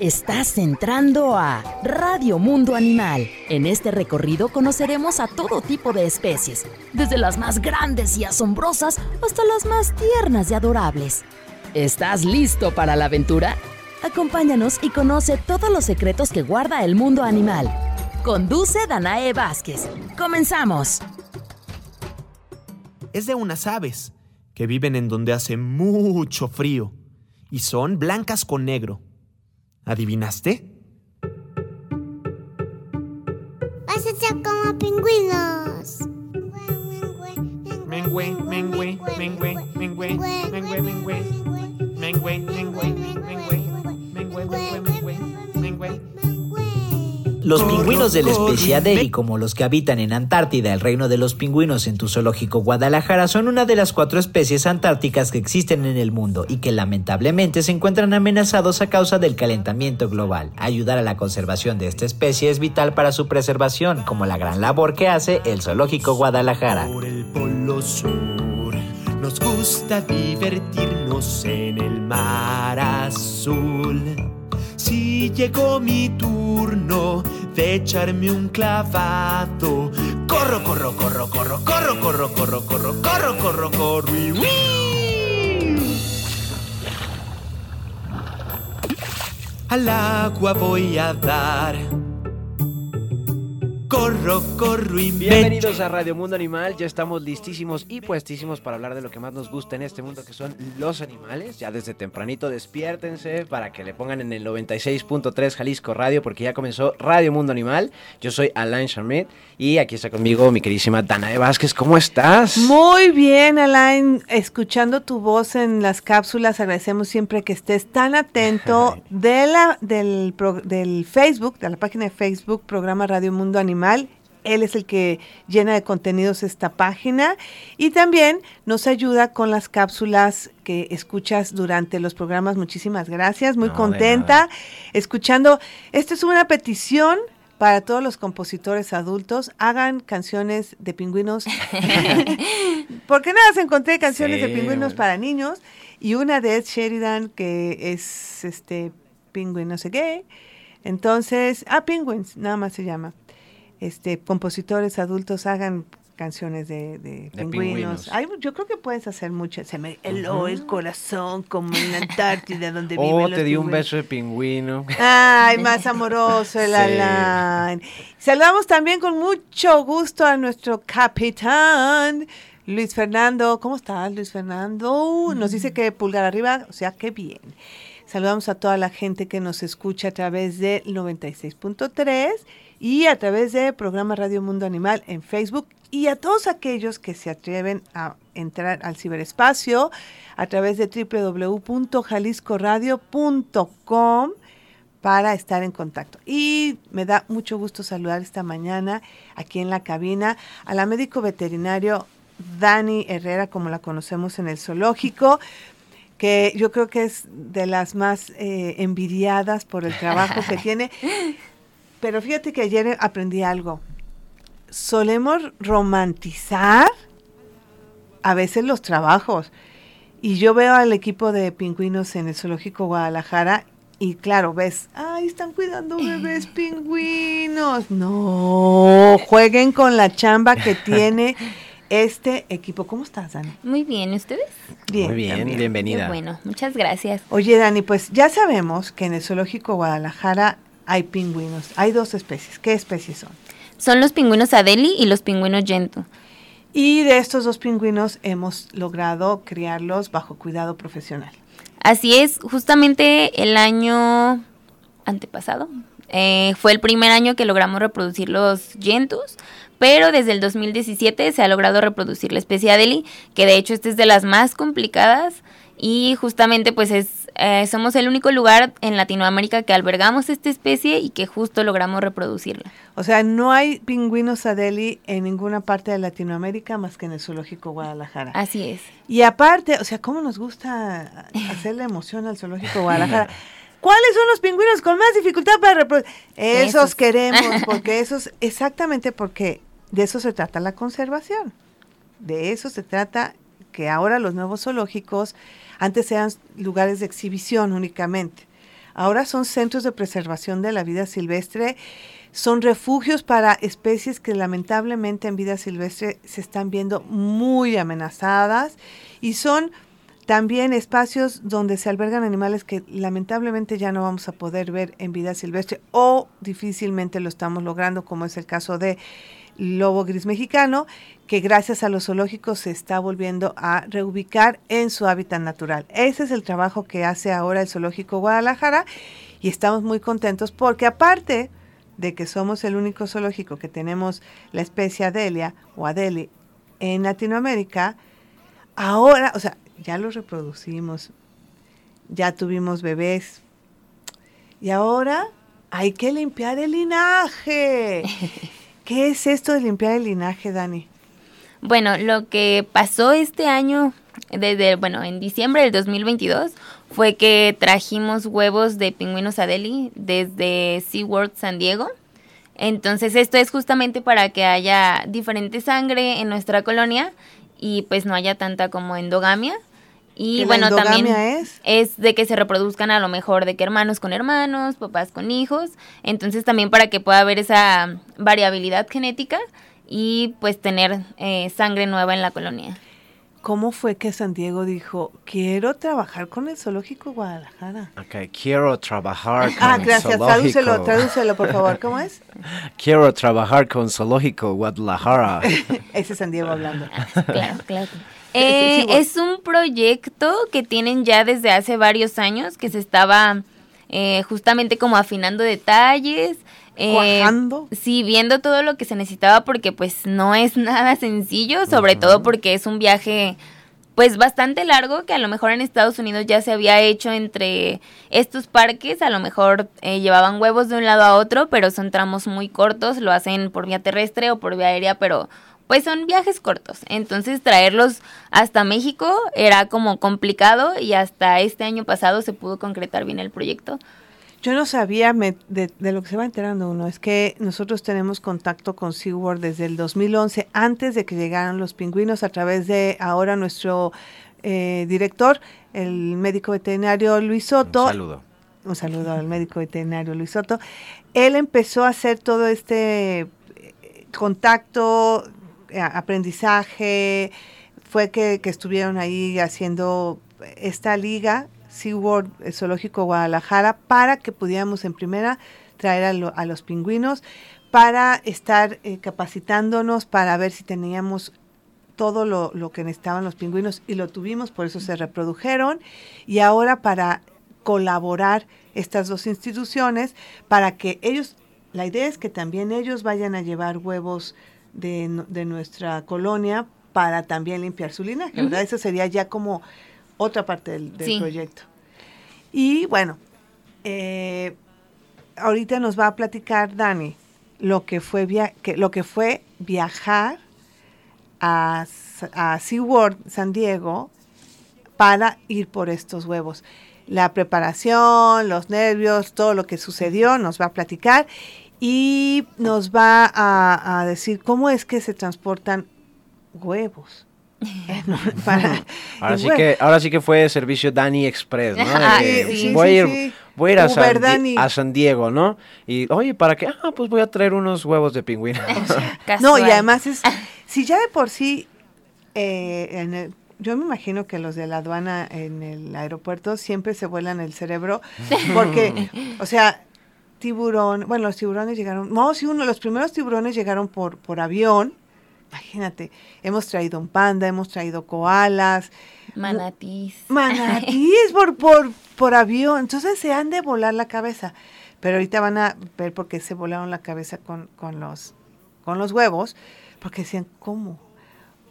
Estás entrando a Radio Mundo Animal. En este recorrido conoceremos a todo tipo de especies, desde las más grandes y asombrosas hasta las más tiernas y adorables. ¿Estás listo para la aventura? Acompáñanos y conoce todos los secretos que guarda el mundo animal. Conduce Danae Vázquez. Comenzamos. Es de unas aves que viven en donde hace mucho frío y son blancas con negro. ¿Adivinaste? Vas a ser como pingüinos. Mengüe, mengüe, mengüe, mengüe, mengüe, mengüe, mengüe, mengüe, Los pingüinos de la especie Adeli, como los que habitan en Antártida, el reino de los pingüinos en tu zoológico Guadalajara, son una de las cuatro especies antárticas que existen en el mundo y que lamentablemente se encuentran amenazados a causa del calentamiento global. Ayudar a la conservación de esta especie es vital para su preservación, como la gran labor que hace el zoológico Guadalajara. Por el polo sur nos gusta divertirnos en el mar azul. Si llegó mi turno de echarme un clavado, corro, corro, corro, corro, corro, corro, corro, corro, corro, corro, corro y ¡uy! Al agua voy a dar. Corro, corro y me Bienvenidos a Radio Mundo Animal, ya estamos listísimos y puestísimos para hablar de lo que más nos gusta en este mundo que son los animales. Ya desde tempranito despiértense para que le pongan en el 96.3 Jalisco Radio porque ya comenzó Radio Mundo Animal. Yo soy Alain Charmit y aquí está conmigo mi queridísima Danae Vázquez. ¿Cómo estás? Muy bien, Alain, escuchando tu voz en las cápsulas, agradecemos siempre que estés tan atento de la, del, pro- del Facebook, de la página de Facebook, programa Radio Mundo Animal. Él es el que llena de contenidos esta página y también nos ayuda con las cápsulas que escuchas durante los programas. Muchísimas gracias, muy No, contenta escuchando. Esta es una petición para todos los compositores adultos. Hagan canciones de pingüinos. Porque nada, se encontré canciones de pingüinos bueno. para niños y una de Ed Sheridan que es este pingüino no sé qué. Entonces, ah, Penguins, nada más se llama. Este, compositores adultos hagan canciones de, de De pingüinos. pingüinos. Ay, yo creo que puedes hacer muchas. Se me heló el corazón como en la Antártida donde Oh, viven los te di un beso de pingüino. Ay, más amoroso el Sí. Alain. Saludamos también con mucho gusto a nuestro capitán, Luis Fernando. ¿Cómo estás, Luis Fernando? Nos dice que pulgar arriba, o sea, qué bien. Saludamos a toda la gente que nos escucha a través de 96.3 y a través de programa Radio Mundo Animal en Facebook y a todos aquellos que se atreven a entrar al ciberespacio a través de www.jaliscoradio.com para estar en contacto. Y me da mucho gusto saludar esta mañana aquí en la cabina a la médico veterinario Dani Herrera, como la conocemos en el zoológico, que yo creo que es de las más eh, envidiadas por el trabajo que tiene. Pero fíjate que ayer aprendí algo. Solemos romantizar a veces los trabajos. Y yo veo al equipo de pingüinos en el Zoológico Guadalajara y claro, ves, ay, están cuidando bebés pingüinos. No, jueguen con la chamba que tiene este equipo. ¿Cómo estás, Dani? Muy bien, ¿y ustedes? Bien, Muy bien, también. bienvenida. Qué bueno, muchas gracias. Oye, Dani, pues ya sabemos que en el Zoológico Guadalajara hay pingüinos. Hay dos especies. ¿Qué especies son? Son los pingüinos Adeli y los pingüinos Gento. Y de estos dos pingüinos hemos logrado criarlos bajo cuidado profesional. Así es, justamente el año antepasado eh, fue el primer año que logramos reproducir los Gentus, pero desde el 2017 se ha logrado reproducir la especie Adeli, que de hecho esta es de las más complicadas y justamente pues es eh, somos el único lugar en Latinoamérica que albergamos esta especie y que justo logramos reproducirla. O sea, no hay pingüinos Adeli en ninguna parte de Latinoamérica más que en el Zoológico Guadalajara. Así es. Y aparte, o sea, ¿cómo nos gusta hacerle emoción al Zoológico Guadalajara? ¿Cuáles son los pingüinos con más dificultad para reproducir? Esos, Esos. queremos, porque esos, exactamente porque de eso se trata la conservación. De eso se trata que ahora los nuevos zoológicos, antes eran lugares de exhibición únicamente. ahora son centros de preservación de la vida silvestre, son refugios para especies que lamentablemente en vida silvestre se están viendo muy amenazadas y son también espacios donde se albergan animales que lamentablemente ya no vamos a poder ver en vida silvestre o difícilmente lo estamos logrando, como es el caso de lobo gris mexicano, que gracias a los zoológicos se está volviendo a reubicar en su hábitat natural. Ese es el trabajo que hace ahora el Zoológico Guadalajara y estamos muy contentos porque aparte de que somos el único zoológico que tenemos la especie Adelia o Adeli en Latinoamérica, ahora, o sea, ya los reproducimos, ya tuvimos bebés y ahora hay que limpiar el linaje. ¿Qué es esto de limpiar el linaje, Dani? Bueno, lo que pasó este año, desde, bueno, en diciembre del 2022, fue que trajimos huevos de pingüinos Adeli desde SeaWorld San Diego. Entonces esto es justamente para que haya diferente sangre en nuestra colonia y pues no haya tanta como endogamia. Y bueno, también es? es de que se reproduzcan a lo mejor de que hermanos con hermanos, papás con hijos. Entonces también para que pueda haber esa variabilidad genética y pues tener eh, sangre nueva en la colonia. ¿Cómo fue que San Diego dijo, quiero trabajar con el Zoológico Guadalajara? Ok, quiero trabajar con Ah, gracias, Zoológico. tradúcelo, tradúcelo, por favor. ¿Cómo es? Quiero trabajar con Zoológico Guadalajara. Ese es San Diego hablando. Claro, claro. Eh, es un proyecto que tienen ya desde hace varios años que se estaba eh, justamente como afinando detalles. eh, Cuajando. Sí, viendo todo lo que se necesitaba porque pues no es nada sencillo, sobre todo porque es un viaje pues bastante largo que a lo mejor en Estados Unidos ya se había hecho entre estos parques, a lo mejor eh, llevaban huevos de un lado a otro, pero son tramos muy cortos, lo hacen por vía terrestre o por vía aérea, pero pues son viajes cortos. Entonces traerlos hasta México era como complicado y hasta este año pasado se pudo concretar bien el proyecto. Yo no sabía me- de, de lo que se va enterando uno, es que nosotros tenemos contacto con SeaWorld desde el 2011, antes de que llegaran los pingüinos, a través de ahora nuestro eh, director, el médico veterinario Luis Soto. Un saludo. un saludo al médico veterinario Luis Soto, él empezó a hacer todo este eh, contacto, aprendizaje, fue que, que estuvieron ahí haciendo esta liga, SeaWorld eh, Zoológico Guadalajara, para que pudiéramos en primera traer a, lo- a los pingüinos, para estar eh, capacitándonos, para ver si teníamos todo lo, lo que necesitaban los pingüinos y lo tuvimos, por eso se reprodujeron. Y ahora para colaborar estas dos instituciones, para que ellos, la idea es que también ellos vayan a llevar huevos de, de nuestra colonia para también limpiar su linaje, ¿verdad? Eso sería ya como otra parte del, del Sí. proyecto. Y bueno, eh, ahorita nos va a platicar Dani lo que fue, via- que, lo que fue viajar a, a SeaWorld San Diego para ir por estos huevos. La preparación, los nervios, todo lo que sucedió, nos va a platicar y nos va a, a decir cómo es que se transportan huevos. Para- Ahora sí, bueno, que, ahora sí que fue servicio Dani Express, ¿no? De que sí, sí, voy, a ir, voy a ir a San, a Diego, ¿no? Y, oye, ¿para qué? Ah, pues voy a traer unos huevos de pingüino. No, y además es, si ya de por sí, eh, en el- yo me imagino que los de la aduana en el aeropuerto siempre se vuelan el cerebro, porque, o sea, tiburón, bueno, los tiburones llegaron, no, sí, uno, los primeros tiburones llegaron por, por avión, imagínate, hemos traído un panda, hemos traído koalas, Manatís. manatíes por, por, por avión, entonces se han de volar la cabeza. Pero ahorita van a ver por qué se volaron la cabeza con, con, los, con los huevos, porque decían, ¿cómo?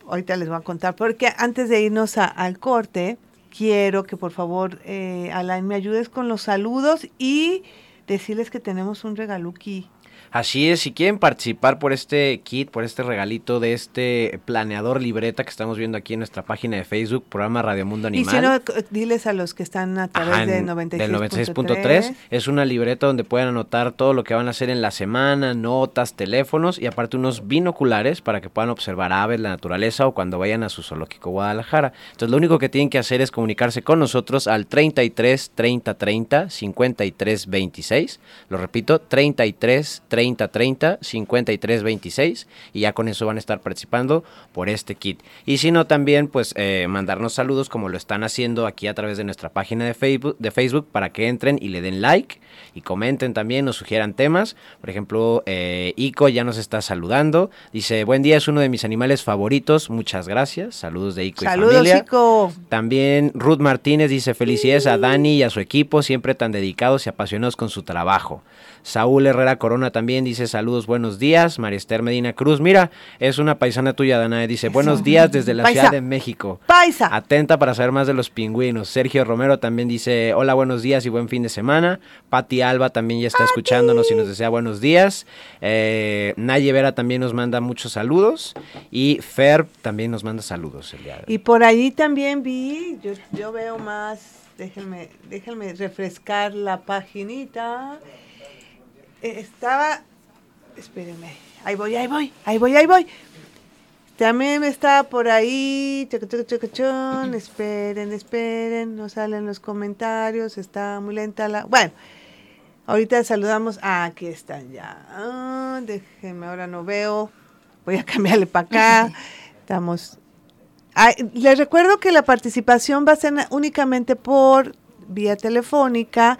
Ahorita les voy a contar, porque antes de irnos a- al corte, quiero que por favor, eh, Alain, me ayudes con los saludos y decirles que tenemos un regaluki. Así es, si quieren participar por este kit, por este regalito de este planeador libreta que estamos viendo aquí en nuestra página de Facebook, programa Radio Mundo Animal. Y si no, c- diles a los que están a través Ajá, de en- 96.3. del 96.3 es una libreta donde pueden anotar todo lo que van a hacer en la semana, notas, teléfonos y aparte unos binoculares para que puedan observar aves, la naturaleza o cuando vayan a su zoológico Guadalajara. Entonces lo único que tienen que hacer es comunicarse con nosotros al 33 30 30 53 26. Lo repito, 33 30 30 53 26 y ya con eso van a estar participando por este kit. Y si no también pues eh, mandarnos saludos como lo están haciendo aquí a través de nuestra página de Facebook, de Facebook para que entren y le den like y comenten también, nos sugieran temas. Por ejemplo, eh, Ico ya nos está saludando. Dice, buen día, es uno de mis animales favoritos. Muchas gracias. Saludos de Ico y Saludos, familia. Chico. También Ruth Martínez dice felicidades a Dani y a su equipo, siempre tan dedicados y apasionados con su trabajo. Saúl Herrera Corona también dice saludos, buenos días. María Esther Medina Cruz, mira, es una paisana tuya, Danae, dice buenos días desde la Paisa. Ciudad de México. Paisa. Atenta para saber más de los pingüinos. Sergio Romero también dice hola, buenos días y buen fin de semana. Pati Alba también ya está escuchándonos y nos desea buenos días. Eh, Naye Vera también nos manda muchos saludos y Fer también nos manda saludos el día de hoy. Y por allí también vi, yo, yo veo más, déjenme, déjenme refrescar la paginita. Eh, Estaba, espérenme, ahí voy, ahí voy, ahí voy, ahí voy. También está por ahí, esperen, esperen, no salen los comentarios, está muy lenta la... Bueno, ahorita saludamos, ah, aquí están ya, Ah, déjenme, ahora no veo, voy a cambiarle para acá, estamos Ay, les recuerdo que la participación va a ser únicamente por vía telefónica,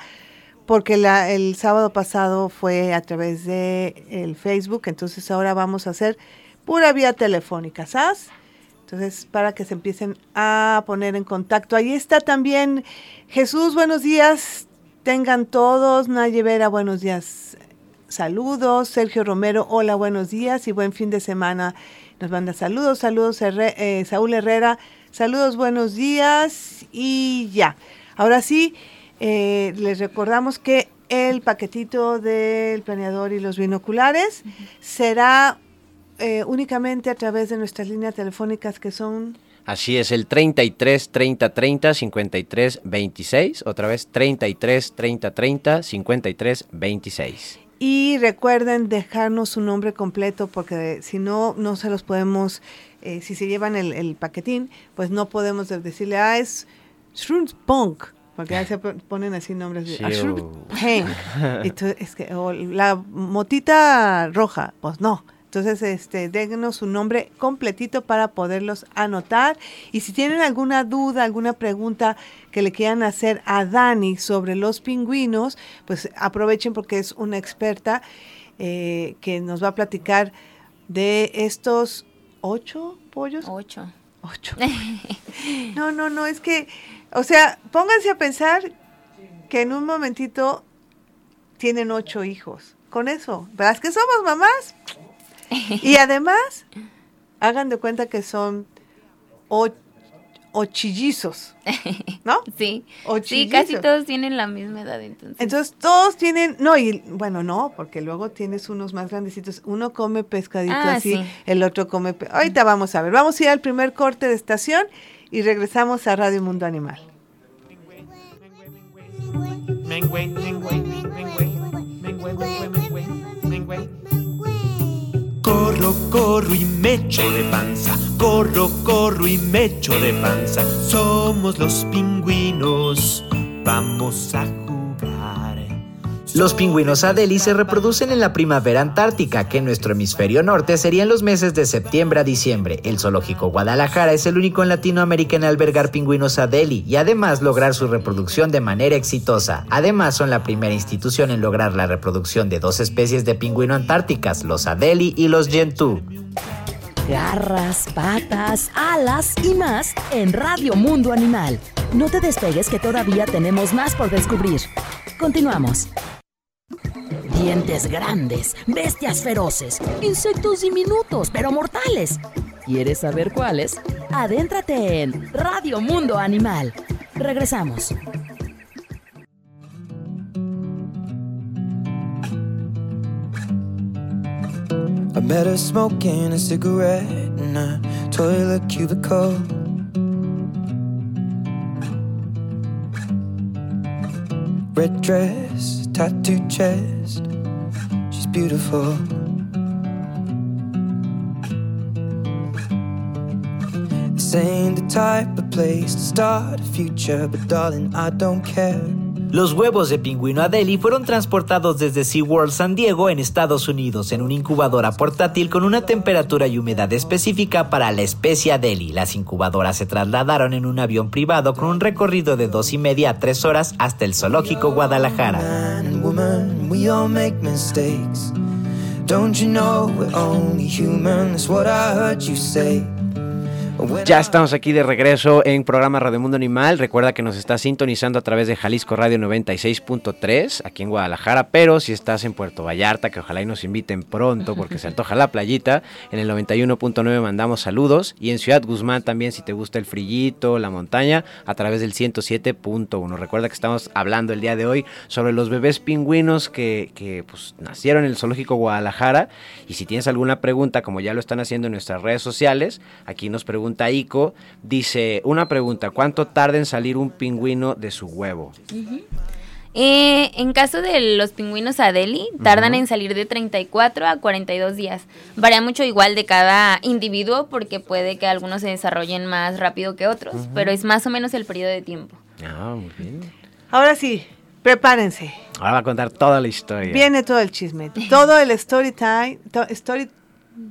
porque la- el sábado pasado fue a través de el Facebook, entonces ahora vamos a hacer pura vía telefónica, ¿sabes? Entonces, para que se empiecen a poner en contacto. Ahí está también Jesús, buenos días. Tengan todos. Naye Vera, buenos días. Saludos. Sergio Romero, hola, buenos días y buen fin de semana. Nos manda saludos, saludos eh, Saúl Herrera, saludos, buenos días y ya. Ahora sí, eh, les recordamos que el paquetito del planeador y los binoculares será eh, únicamente a través de nuestras líneas telefónicas que son Así es, el 33 30 30 53 26. Otra vez 33 30 30 53 26. Y recuerden dejarnos su nombre completo porque si no, no se los podemos, eh, si se llevan el, el paquetín, pues no podemos de- decirle, ah, es Shrooms Punk, porque ahí se po- ponen así nombres de Sí, "Ah, Shrooms o- Punk". Y tú- es que, o la motita roja, pues no. Entonces, este, déjenos su nombre completito para poderlos anotar. Y si tienen alguna duda, alguna pregunta que le quieran hacer a Dani sobre los pingüinos, pues aprovechen porque es una experta eh, que nos va a platicar de estos ocho pollos. Ocho. Ocho. No, no, no, es que, o sea, pónganse a pensar que en un momentito tienen ocho hijos. Con eso, ¿verdad que somos mamás? Y además, hagan de cuenta que son o- ochillizos, ¿no? Sí. Sí, casi todos tienen la misma edad entonces. Entonces todos tienen, no, y bueno, no, porque luego tienes unos más grandecitos. Uno come pescadito Ah, así, sí. el otro come. Ahorita vamos a ver, vamos a ir al primer corte de estación y regresamos a Radio Mundo Animal. Corro, corro y me echo de panza. Corro, corro y me echo de panza. Somos los pingüinos. Vamos a. Los pingüinos Adeli se reproducen en la primavera antártica, que en nuestro hemisferio norte serían los meses de septiembre a diciembre. El zoológico Guadalajara es el único en Latinoamérica en albergar pingüinos Adeli y además lograr su reproducción de manera exitosa. Además son la primera institución en lograr la reproducción de dos especies de pingüino antárticas, los Adeli y los Gentoo. Garras, patas, alas y más en Radio Mundo Animal. No te despegues que todavía tenemos más por descubrir. Continuamos. Dientes grandes, bestias feroces, insectos diminutos pero mortales. ¿Quieres saber cuáles? Adéntrate en Radio Mundo Animal. Regresamos. Smoking a cigarette. Red dress, tattooed chest. She's beautiful. This ain't the type of place to start a future, but darling, I don't care. Los huevos de pingüino Adeli fueron transportados desde SeaWorld San Diego en Estados Unidos en una incubadora portátil con una temperatura y humedad específica para la especie Adeli. Las incubadoras se trasladaron en un avión privado con un recorrido de dos y media a tres horas hasta el zoológico Guadalajara. Don't you know we're only human? What I heard you say. Ya estamos aquí de regreso en programa Radio Mundo Animal. Recuerda que nos está sintonizando a través de Jalisco Radio 96.3 aquí en Guadalajara, pero si estás en Puerto Vallarta, que ojalá y nos inviten pronto porque se antoja la playita, en el 91.9 mandamos saludos y en Ciudad Guzmán también si te gusta el frillito, la montaña, a través del 107.1. Recuerda que estamos hablando el día de hoy sobre los bebés pingüinos que, que, pues, nacieron en el Zoológico Guadalajara y si tienes alguna pregunta, como ya lo están haciendo en nuestras redes sociales, aquí nos pregunta Ico, dice, una pregunta, ¿cuánto tarda en salir un pingüino de su huevo? Eh, en caso de los pingüinos Adeli, tardan en salir de 34 a 42 días. Varía mucho igual de cada individuo porque puede que algunos se desarrollen más rápido que otros, pero es más o menos el periodo de tiempo. Ah, muy bien. Ahora sí, prepárense. Ahora va a contar toda la historia. Viene todo el chisme, todo el story time, to- story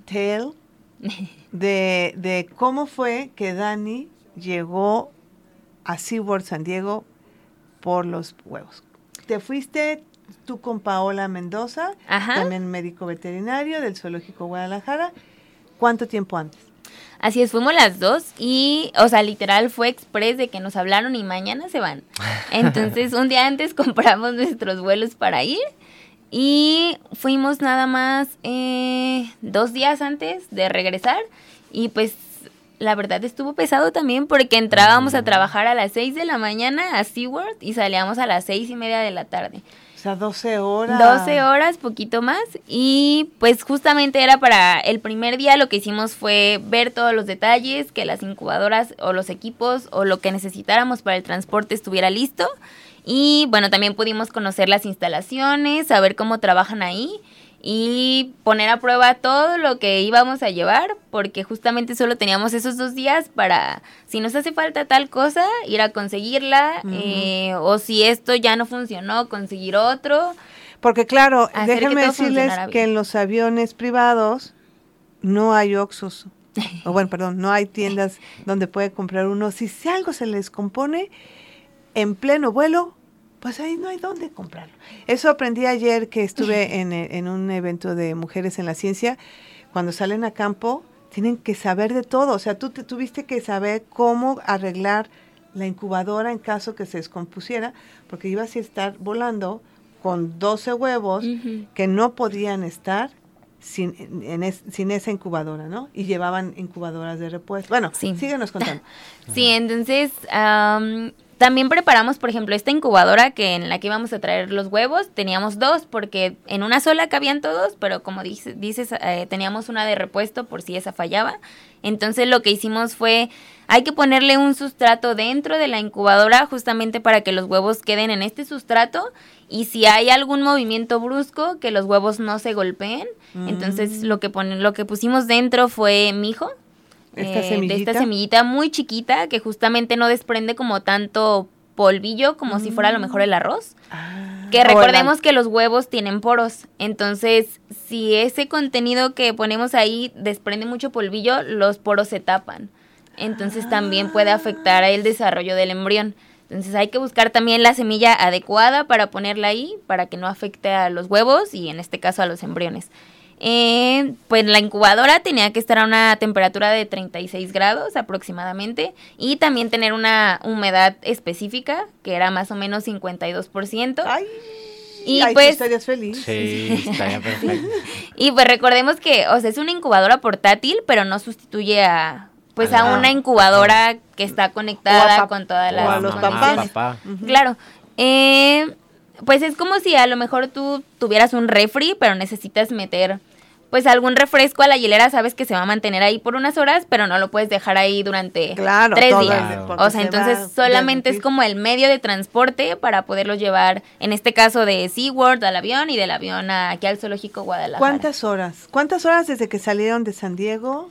tale de, de cómo fue que Dani llegó a SeaWorld San Diego por los huevos. Te fuiste tú con Paola Mendoza, Ajá. también médico veterinario del Zoológico Guadalajara. ¿Cuánto tiempo antes? Así es, fuimos las dos y, o sea, literal fue express de que nos hablaron y mañana se van. Entonces, un día antes compramos nuestros vuelos para ir y fuimos nada más eh, dos días antes de regresar y pues la verdad estuvo pesado también porque entrábamos a trabajar a las 6 de la mañana a SeaWorld y salíamos a las seis y media de la tarde. O sea, 12 horas. 12 horas, poquito más. Y pues justamente era para el primer día lo que hicimos fue ver todos los detalles, que las incubadoras o los equipos o lo que necesitáramos para el transporte estuviera listo. Y bueno, también pudimos conocer las instalaciones, saber cómo trabajan ahí y poner a prueba todo lo que íbamos a llevar, porque justamente solo teníamos esos dos días para, si nos hace falta tal cosa, ir a conseguirla, eh, o si esto ya no funcionó, conseguir otro. Porque claro, déjenme decirles que en los aviones privados no hay Oxxos. o bueno, perdón, no hay tiendas donde puede comprar uno. Si, si algo se les compone en pleno vuelo, pues ahí no hay dónde comprarlo. Eso aprendí ayer que estuve en, e- en un evento de mujeres en la ciencia. Cuando salen a campo, tienen que saber de todo. O sea, tú te- tuviste que saber cómo arreglar la incubadora en caso que se descompusiera, porque ibas a estar volando con 12 huevos que no podían estar sin, en es- sin esa incubadora, ¿no? Y llevaban incubadoras de repuesto. Bueno, Sí. síguenos contando. Sí, entonces am, también preparamos, por ejemplo, esta incubadora que en la que íbamos a traer los huevos. Teníamos dos porque en una sola cabían todos, pero como dice- dices, eh, teníamos una de repuesto por si esa fallaba. Entonces lo que hicimos fue, hay que ponerle un sustrato dentro de la incubadora justamente para que los huevos queden en este sustrato y si hay algún movimiento brusco, que los huevos no se golpeen. Entonces lo que, pon- lo que pusimos dentro fue mijo, Esta eh, de esta semillita muy chiquita que justamente no desprende como tanto polvillo como si fuera a lo mejor el arroz. Que O el recordemos que los huevos tienen poros, entonces si ese contenido que ponemos ahí desprende mucho polvillo, los poros se tapan. Entonces también puede afectar el desarrollo del embrión. Entonces hay que buscar también la semilla adecuada para ponerla ahí, para que no afecte a los huevos y en este caso a los embriones. Eh, pues la incubadora tenía que estar a una temperatura de 36 grados aproximadamente y también tener una humedad específica que era más o menos 52%. Ay, y ay, pues estarías feliz. Sí, estaría perfecto. y pues recordemos que, o sea, es una incubadora portátil, pero no sustituye a pues a una incubadora que está O a conectada con todas o las a los mamá, condiciones. papá. Claro. Eh, pues es como si a lo mejor tú tuvieras un refri, pero necesitas meter pues algún refresco a la hielera, sabes que se va a mantener ahí por unas horas, pero no lo puedes dejar ahí durante Claro, tres todo días. porque O sea, se entonces solamente es como el medio de transporte para poderlo llevar, en este caso de SeaWorld al avión y del avión a- aquí al Zoológico Guadalajara. ¿Cuántas horas? ¿Cuántas horas desde que salieron de San Diego?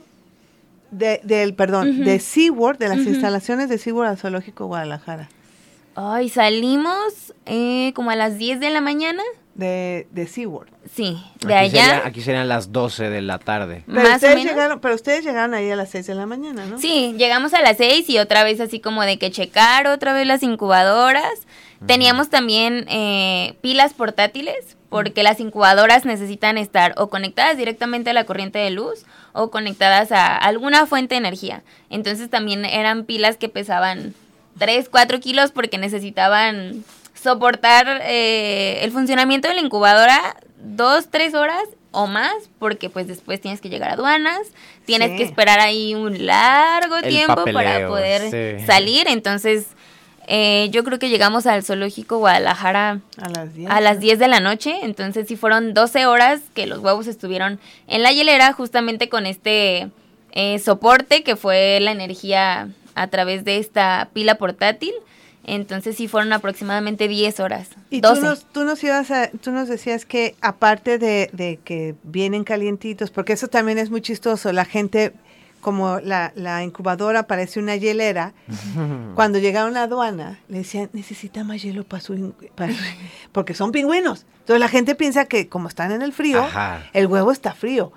De, del, perdón, de SeaWorld, de las instalaciones de SeaWorld al Zoológico Guadalajara. Ay, salimos eh, como a las 10 de la mañana. De, de SeaWorld. Sí, de Aquí allá. sería- aquí serían las 12 de la tarde. Pero más o ustedes, menos. llegaron, pero ustedes llegaron ahí a las 6 de la mañana, ¿no? Sí, llegamos a las 6 y otra vez así como de que checar otra vez las incubadoras. Teníamos también eh, pilas portátiles porque las incubadoras necesitan estar o conectadas directamente a la corriente de luz o conectadas a alguna fuente de energía. Entonces también eran pilas que pesaban 3, 4 kilos porque necesitaban soportar eh, el funcionamiento de la incubadora dos, tres horas o más, porque pues después tienes que llegar a aduanas, tienes Sí. que esperar ahí un largo El tiempo para poder sí. salir. Entonces, eh, yo creo que llegamos al zoológico Guadalajara A las 10. a las 10 de la noche, entonces sí fueron 12 horas que los huevos estuvieron en la hielera justamente con este eh, soporte que fue la energía a través de esta pila portátil. Entonces sí fueron aproximadamente 10 horas. Y 12. tú nos, tú nos ibas a, tú nos decías que aparte de, de que vienen calientitos, porque eso también es muy chistoso, la gente, como la, la incubadora parece una hielera, cuando llegaron a la aduana, le decían, necesita más hielo para su, in- para su-", porque son pingüinos. Entonces la gente piensa que como están en el frío, Ajá. el huevo está frío.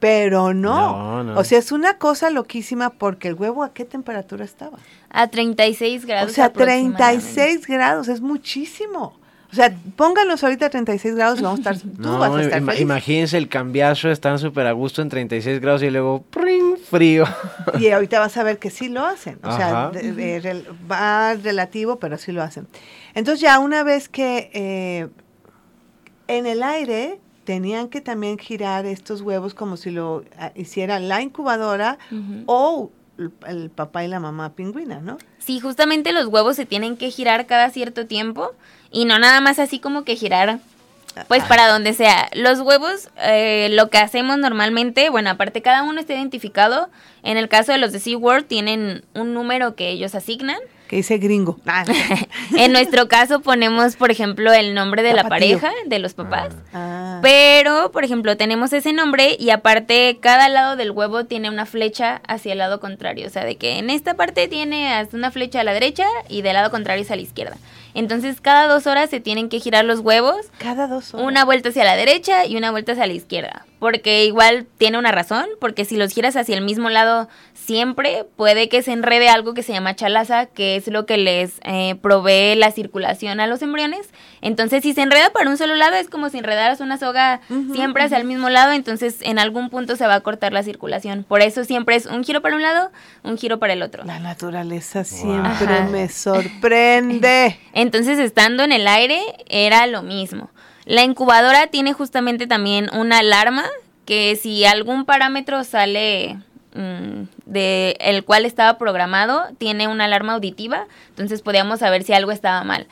Pero no. No, no. O sea, es una cosa loquísima porque el huevo a qué temperatura estaba. A 36 grados. O sea, aproximadamente. 36 grados, es muchísimo. O sea, pónganos ahorita a 36 grados y vamos a estar, tú No, vas a estar ima- feliz. imagínense el cambiazo, están súper a gusto en 36 grados y luego ¡pring! frío. Y ahorita vas a ver que sí lo hacen. O sea, de- va relativo, pero sí lo hacen. Entonces ya una vez que eh, en el aire tenían que también girar estos huevos como si lo ah, hiciera la incubadora o el, el papá y la mamá pingüina, ¿no? Sí, justamente los huevos se tienen que girar cada cierto tiempo y no nada más así como que girar pues para donde sea. Los huevos, eh, lo que hacemos normalmente, bueno, aparte cada uno está identificado. En el caso de los de SeaWorld tienen un número que ellos asignan. Que dice gringo. Ah, En nuestro caso ponemos, por ejemplo, el nombre de la pareja, de los papás. ah. Pero, por ejemplo, tenemos ese nombre y aparte cada lado del huevo tiene una flecha hacia el lado contrario. O sea, de que en esta parte tiene hasta una flecha a la derecha y del lado contrario es a la izquierda. Entonces, cada dos horas se tienen que girar los huevos, Cada dos horas. una vuelta hacia la derecha y una vuelta hacia la izquierda. Porque igual tiene una razón, porque si los giras hacia el mismo lado siempre, puede que se enrede algo que se llama chalaza, que es lo que les eh, provee la circulación a los embriones. Entonces, si se enreda para un solo lado, es como si enredaras una soga siempre hacia el mismo lado, entonces en algún punto se va a cortar la circulación. Por eso siempre es un giro para un lado, un giro para el otro. La naturaleza siempre me sorprende. Entonces, estando en el aire, era lo mismo. La incubadora tiene justamente también una alarma que si algún parámetro sale mm, de el cual estaba programado, tiene una alarma auditiva, entonces podíamos saber si algo estaba mal.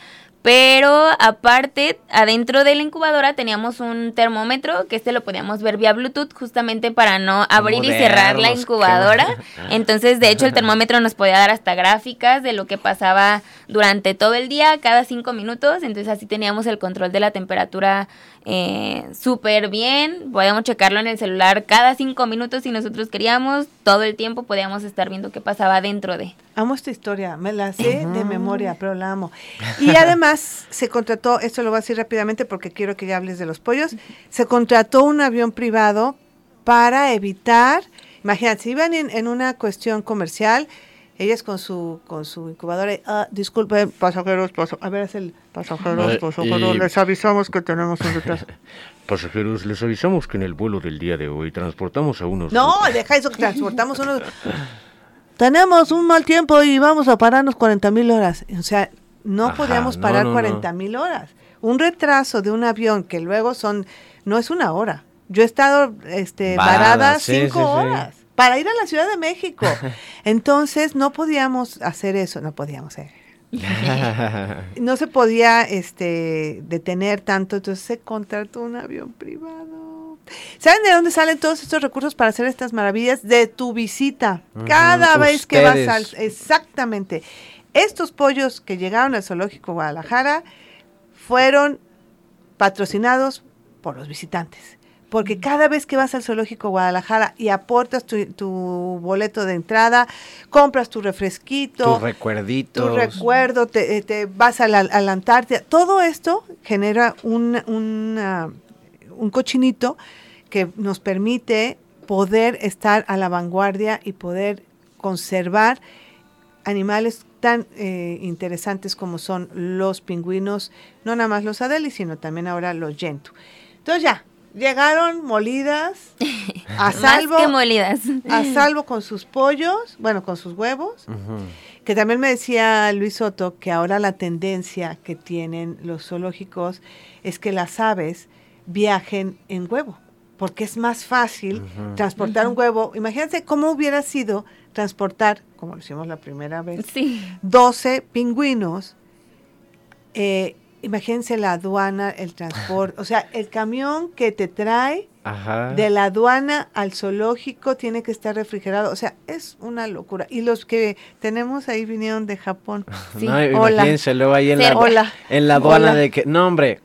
Pero aparte, adentro de la incubadora teníamos un termómetro que este lo podíamos ver vía Bluetooth justamente para no abrir y cerrar la qué incubadora. Entonces, de hecho, el termómetro nos podía dar hasta gráficas de lo que pasaba durante todo el día, cada cinco minutos. Entonces, así teníamos el control de la temperatura eh, súper bien. Podíamos checarlo en el celular cada cinco minutos si nosotros queríamos. Todo el tiempo podíamos estar viendo qué pasaba dentro de. Amo esta historia, me la sé de memoria, pero la amo. Y además se contrató, esto lo voy a decir rápidamente porque quiero que ya hables de los pollos, se contrató un avión privado para evitar, imagínate, si iban en, en una cuestión comercial, ellas con su con su incubadora, y, ah, disculpen, pasajeros, pasa- a ver, es el pasajeros, pasajeros, y- les avisamos que tenemos un retraso. Pasajeros, les avisamos que en el vuelo del día de hoy transportamos a unos... No, deja eso que transportamos unos... Tenemos un mal tiempo y vamos a pararnos 40 mil horas. O sea, no Ajá, podíamos parar no, no. 40 mil horas. Un retraso de un avión que luego son, no es una hora. Yo he estado este, Varada, varada sí, cinco sí, sí. Para ir a la Ciudad de México. Entonces no podíamos hacer eso, no podíamos hacer. No se podía este, detener tanto, entonces se contrató un avión privado ¿Saben de dónde salen todos estos recursos para hacer estas maravillas? De tu visita. Cada vez que vas al... Exactamente. Estos pollos que llegaron al Zoológico Guadalajara fueron patrocinados por los visitantes. Porque cada vez que vas al Zoológico Guadalajara y aportas tu, boleto de entrada, compras tu refresquito, tu recuerdito, tu recuerdo, te, te vas a la, Antártida, todo esto genera un, un cochinito que nos permite poder estar a la vanguardia y poder conservar animales tan eh, interesantes como son los pingüinos, no nada más los Adelis, sino también ahora los Yentu. Entonces ya, llegaron molidas, a salvo. que molidas. A salvo con sus pollos, bueno, con sus huevos. Que también me decía Luis Soto que ahora la tendencia que tienen los zoológicos es que las aves viajen en huevo, porque es más fácil transportar un huevo. Imagínense cómo hubiera sido transportar, como lo hicimos la primera vez, 12 pingüinos. Eh, imagínense la aduana, el transporte, o sea, el camión que te trae de la aduana al zoológico tiene que estar refrigerado, o sea, es una locura. Y los que tenemos ahí vinieron de Japón. No, imagínense luego ahí en la, en la aduana de que, no hombre,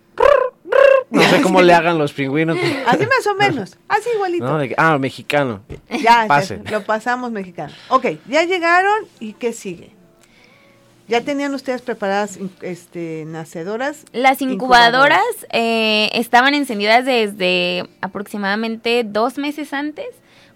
no sé cómo le hagan los pingüinos. Así más o menos, así igualito. ah, mexicano. Ya, Pase. lo pasamos mexicano. Ok, ya llegaron y ¿qué sigue? ¿Ya tenían ustedes preparadas este, nacedoras? Las incubadoras, eh, estaban encendidas desde aproximadamente dos meses antes.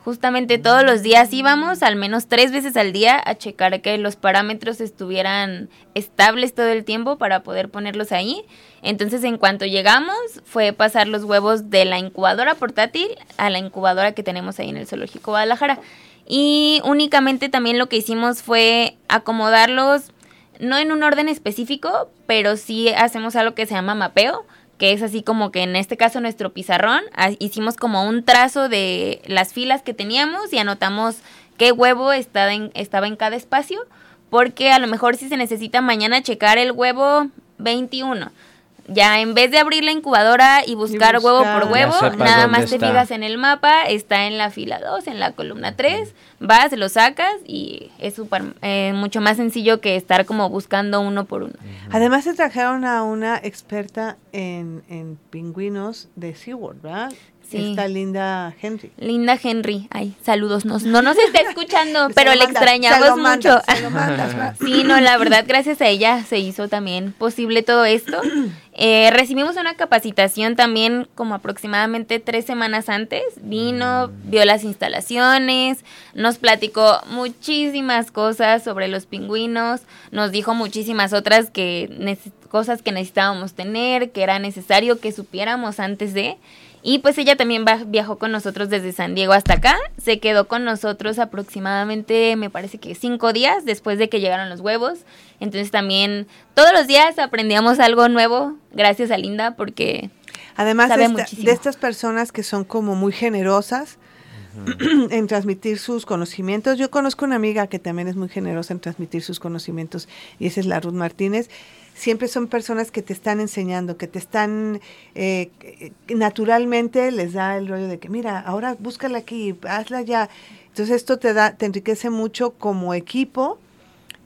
Justamente todos los días íbamos, al menos tres veces al día, a checar que los parámetros estuvieran estables todo el tiempo para poder ponerlos ahí. Entonces, en cuanto llegamos, fue pasar los huevos de la incubadora portátil a la incubadora que tenemos ahí en el Zoológico Guadalajara. Y únicamente también lo que hicimos fue acomodarlos, no en un orden específico, pero sí hacemos algo que se llama mapeo que es así como que en este caso nuestro pizarrón, ah, hicimos como un trazo de las filas que teníamos y anotamos qué huevo estaba en, estaba en cada espacio, porque a lo mejor si se necesita mañana checar el huevo 21 ya en vez de abrir la incubadora y buscar, huevo por huevo, nada más te fijas en el mapa, está en la fila 2, en la columna 3, vas, lo sacas y es súper eh, mucho más sencillo que estar como buscando uno por uno. Además se trajeron a una experta en, en pingüinos de SeaWorld, ¿verdad? Esta Linda Henry. Linda Henry. Ay, saludos. no nos está escuchando, pero le extrañamos mucho. sí, no, la verdad, gracias a ella se hizo también posible todo esto. Eh, recibimos una capacitación también como aproximadamente tres semanas antes. Vino, vio las instalaciones, nos platicó muchísimas cosas sobre los pingüinos, nos dijo muchísimas otras que cosas que necesitábamos tener, que era necesario que supiéramos antes de. Y pues ella también viajó con nosotros desde San Diego hasta acá. Se quedó con nosotros aproximadamente, me parece que cinco días después de que llegaron los huevos. Entonces también todos los días aprendíamos algo nuevo gracias a Linda porque... Además de, estas personas que son como muy generosas, en transmitir sus conocimientos. Yo conozco una amiga que también es muy generosa en transmitir sus conocimientos y esa es la Ruth Martínez siempre son personas que te están enseñando, que te están, eh, naturalmente les da el rollo de que, mira, ahora búscala aquí, hazla ya. Entonces esto te da, te enriquece mucho como equipo,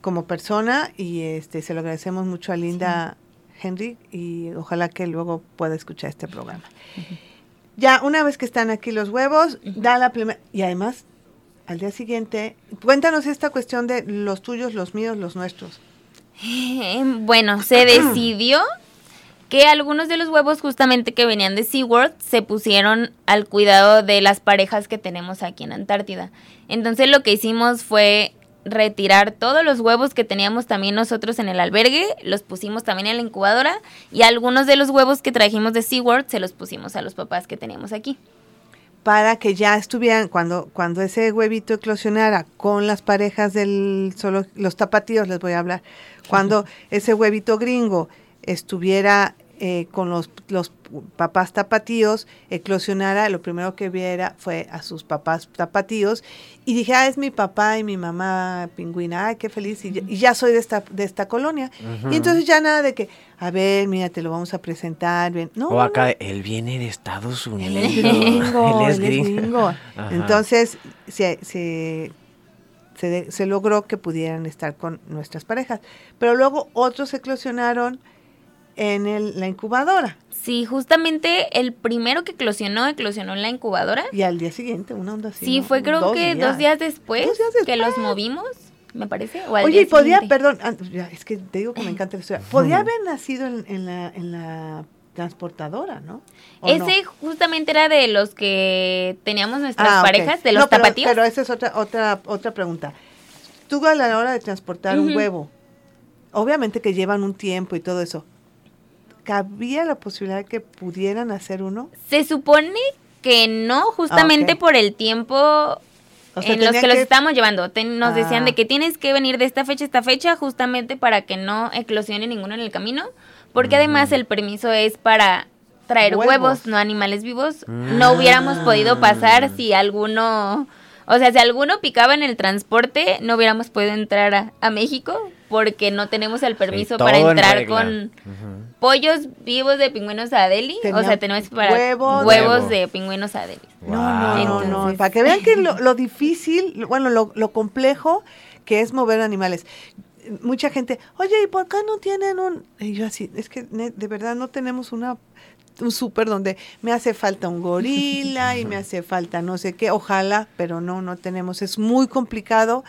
como persona, y este se lo agradecemos mucho a Linda Henry, y ojalá que luego pueda escuchar este programa. Ya, una vez que están aquí los huevos, da la primera, y además, al día siguiente, cuéntanos esta cuestión de los tuyos, los míos, los nuestros. Bueno, se decidió que algunos de los huevos justamente que venían de SeaWorld se pusieron al cuidado de las parejas que tenemos aquí en Antártida. Entonces lo que hicimos fue retirar todos los huevos que teníamos también nosotros en el albergue, los pusimos también en la incubadora y algunos de los huevos que trajimos de SeaWorld se los pusimos a los papás que teníamos aquí para que ya estuvieran, cuando, cuando ese huevito eclosionara con las parejas del los tapatíos, les voy a hablar, cuando ese huevito gringo estuviera eh, con los, los papás tapatíos eclosionara, lo primero que viera fue a sus papás tapatíos y dije, ah, es mi papá y mi mamá pingüina, ay, qué feliz, y, ya- y ya soy de esta, de esta colonia. Y entonces ya nada de que, a ver, mira, te lo vamos a presentar, bien. No, O no, acá, él viene de Estados él Unidos. es gringo, Él es él gringo. gringo. Ajá. Entonces, se, se, se, de- se logró que pudieran estar con nuestras parejas. Pero luego otros eclosionaron en el- la incubadora. Sí, justamente el primero que eclosionó, eclosionó en la incubadora. Y al día siguiente, una onda así. Sí, ¿no? fue creo Dos que dos días después, Dos días que los movimos, me parece. O al Oye, y podía, siguiente. perdón, ah, es que te digo que me encanta la historia. Podía haber nacido en, en la, en la transportadora, ¿no? Ese justamente era de los que teníamos nuestras Ah, parejas, de los No, pero- tapatíos. Pero, esa es otra, otra, otra pregunta. Tú a la hora de transportar un huevo, obviamente que llevan un tiempo y todo eso, ¿cabía la posibilidad de que pudieran hacer uno? Se supone que no, justamente Ah, por el tiempo O sea, en los que los estábamos llevando. Ten- nos decían Ah. de que tienes que venir de esta fecha a esta fecha justamente para que no eclosione ninguno en el camino, porque además el permiso es para traer Huevos. huevos, no animales vivos. No hubiéramos podido pasar si alguno, o sea, si alguno picaba en el transporte, no hubiéramos podido entrar a, a México porque no tenemos el permiso para en entrar con pollos vivos de pingüinos a Delhi, o sea, tenemos para huevos. huevos Huevo. de pingüinos a Delhi. No, no, no, no. Para que vean que lo, lo difícil, lo- bueno, lo, lo complejo que es mover animales. Mucha gente, oye, ¿y por qué no tienen un...? Y yo así, es que de verdad no tenemos una un súper donde me hace falta un gorila y me hace falta no sé qué, ojalá, pero no, no tenemos. Es muy complicado.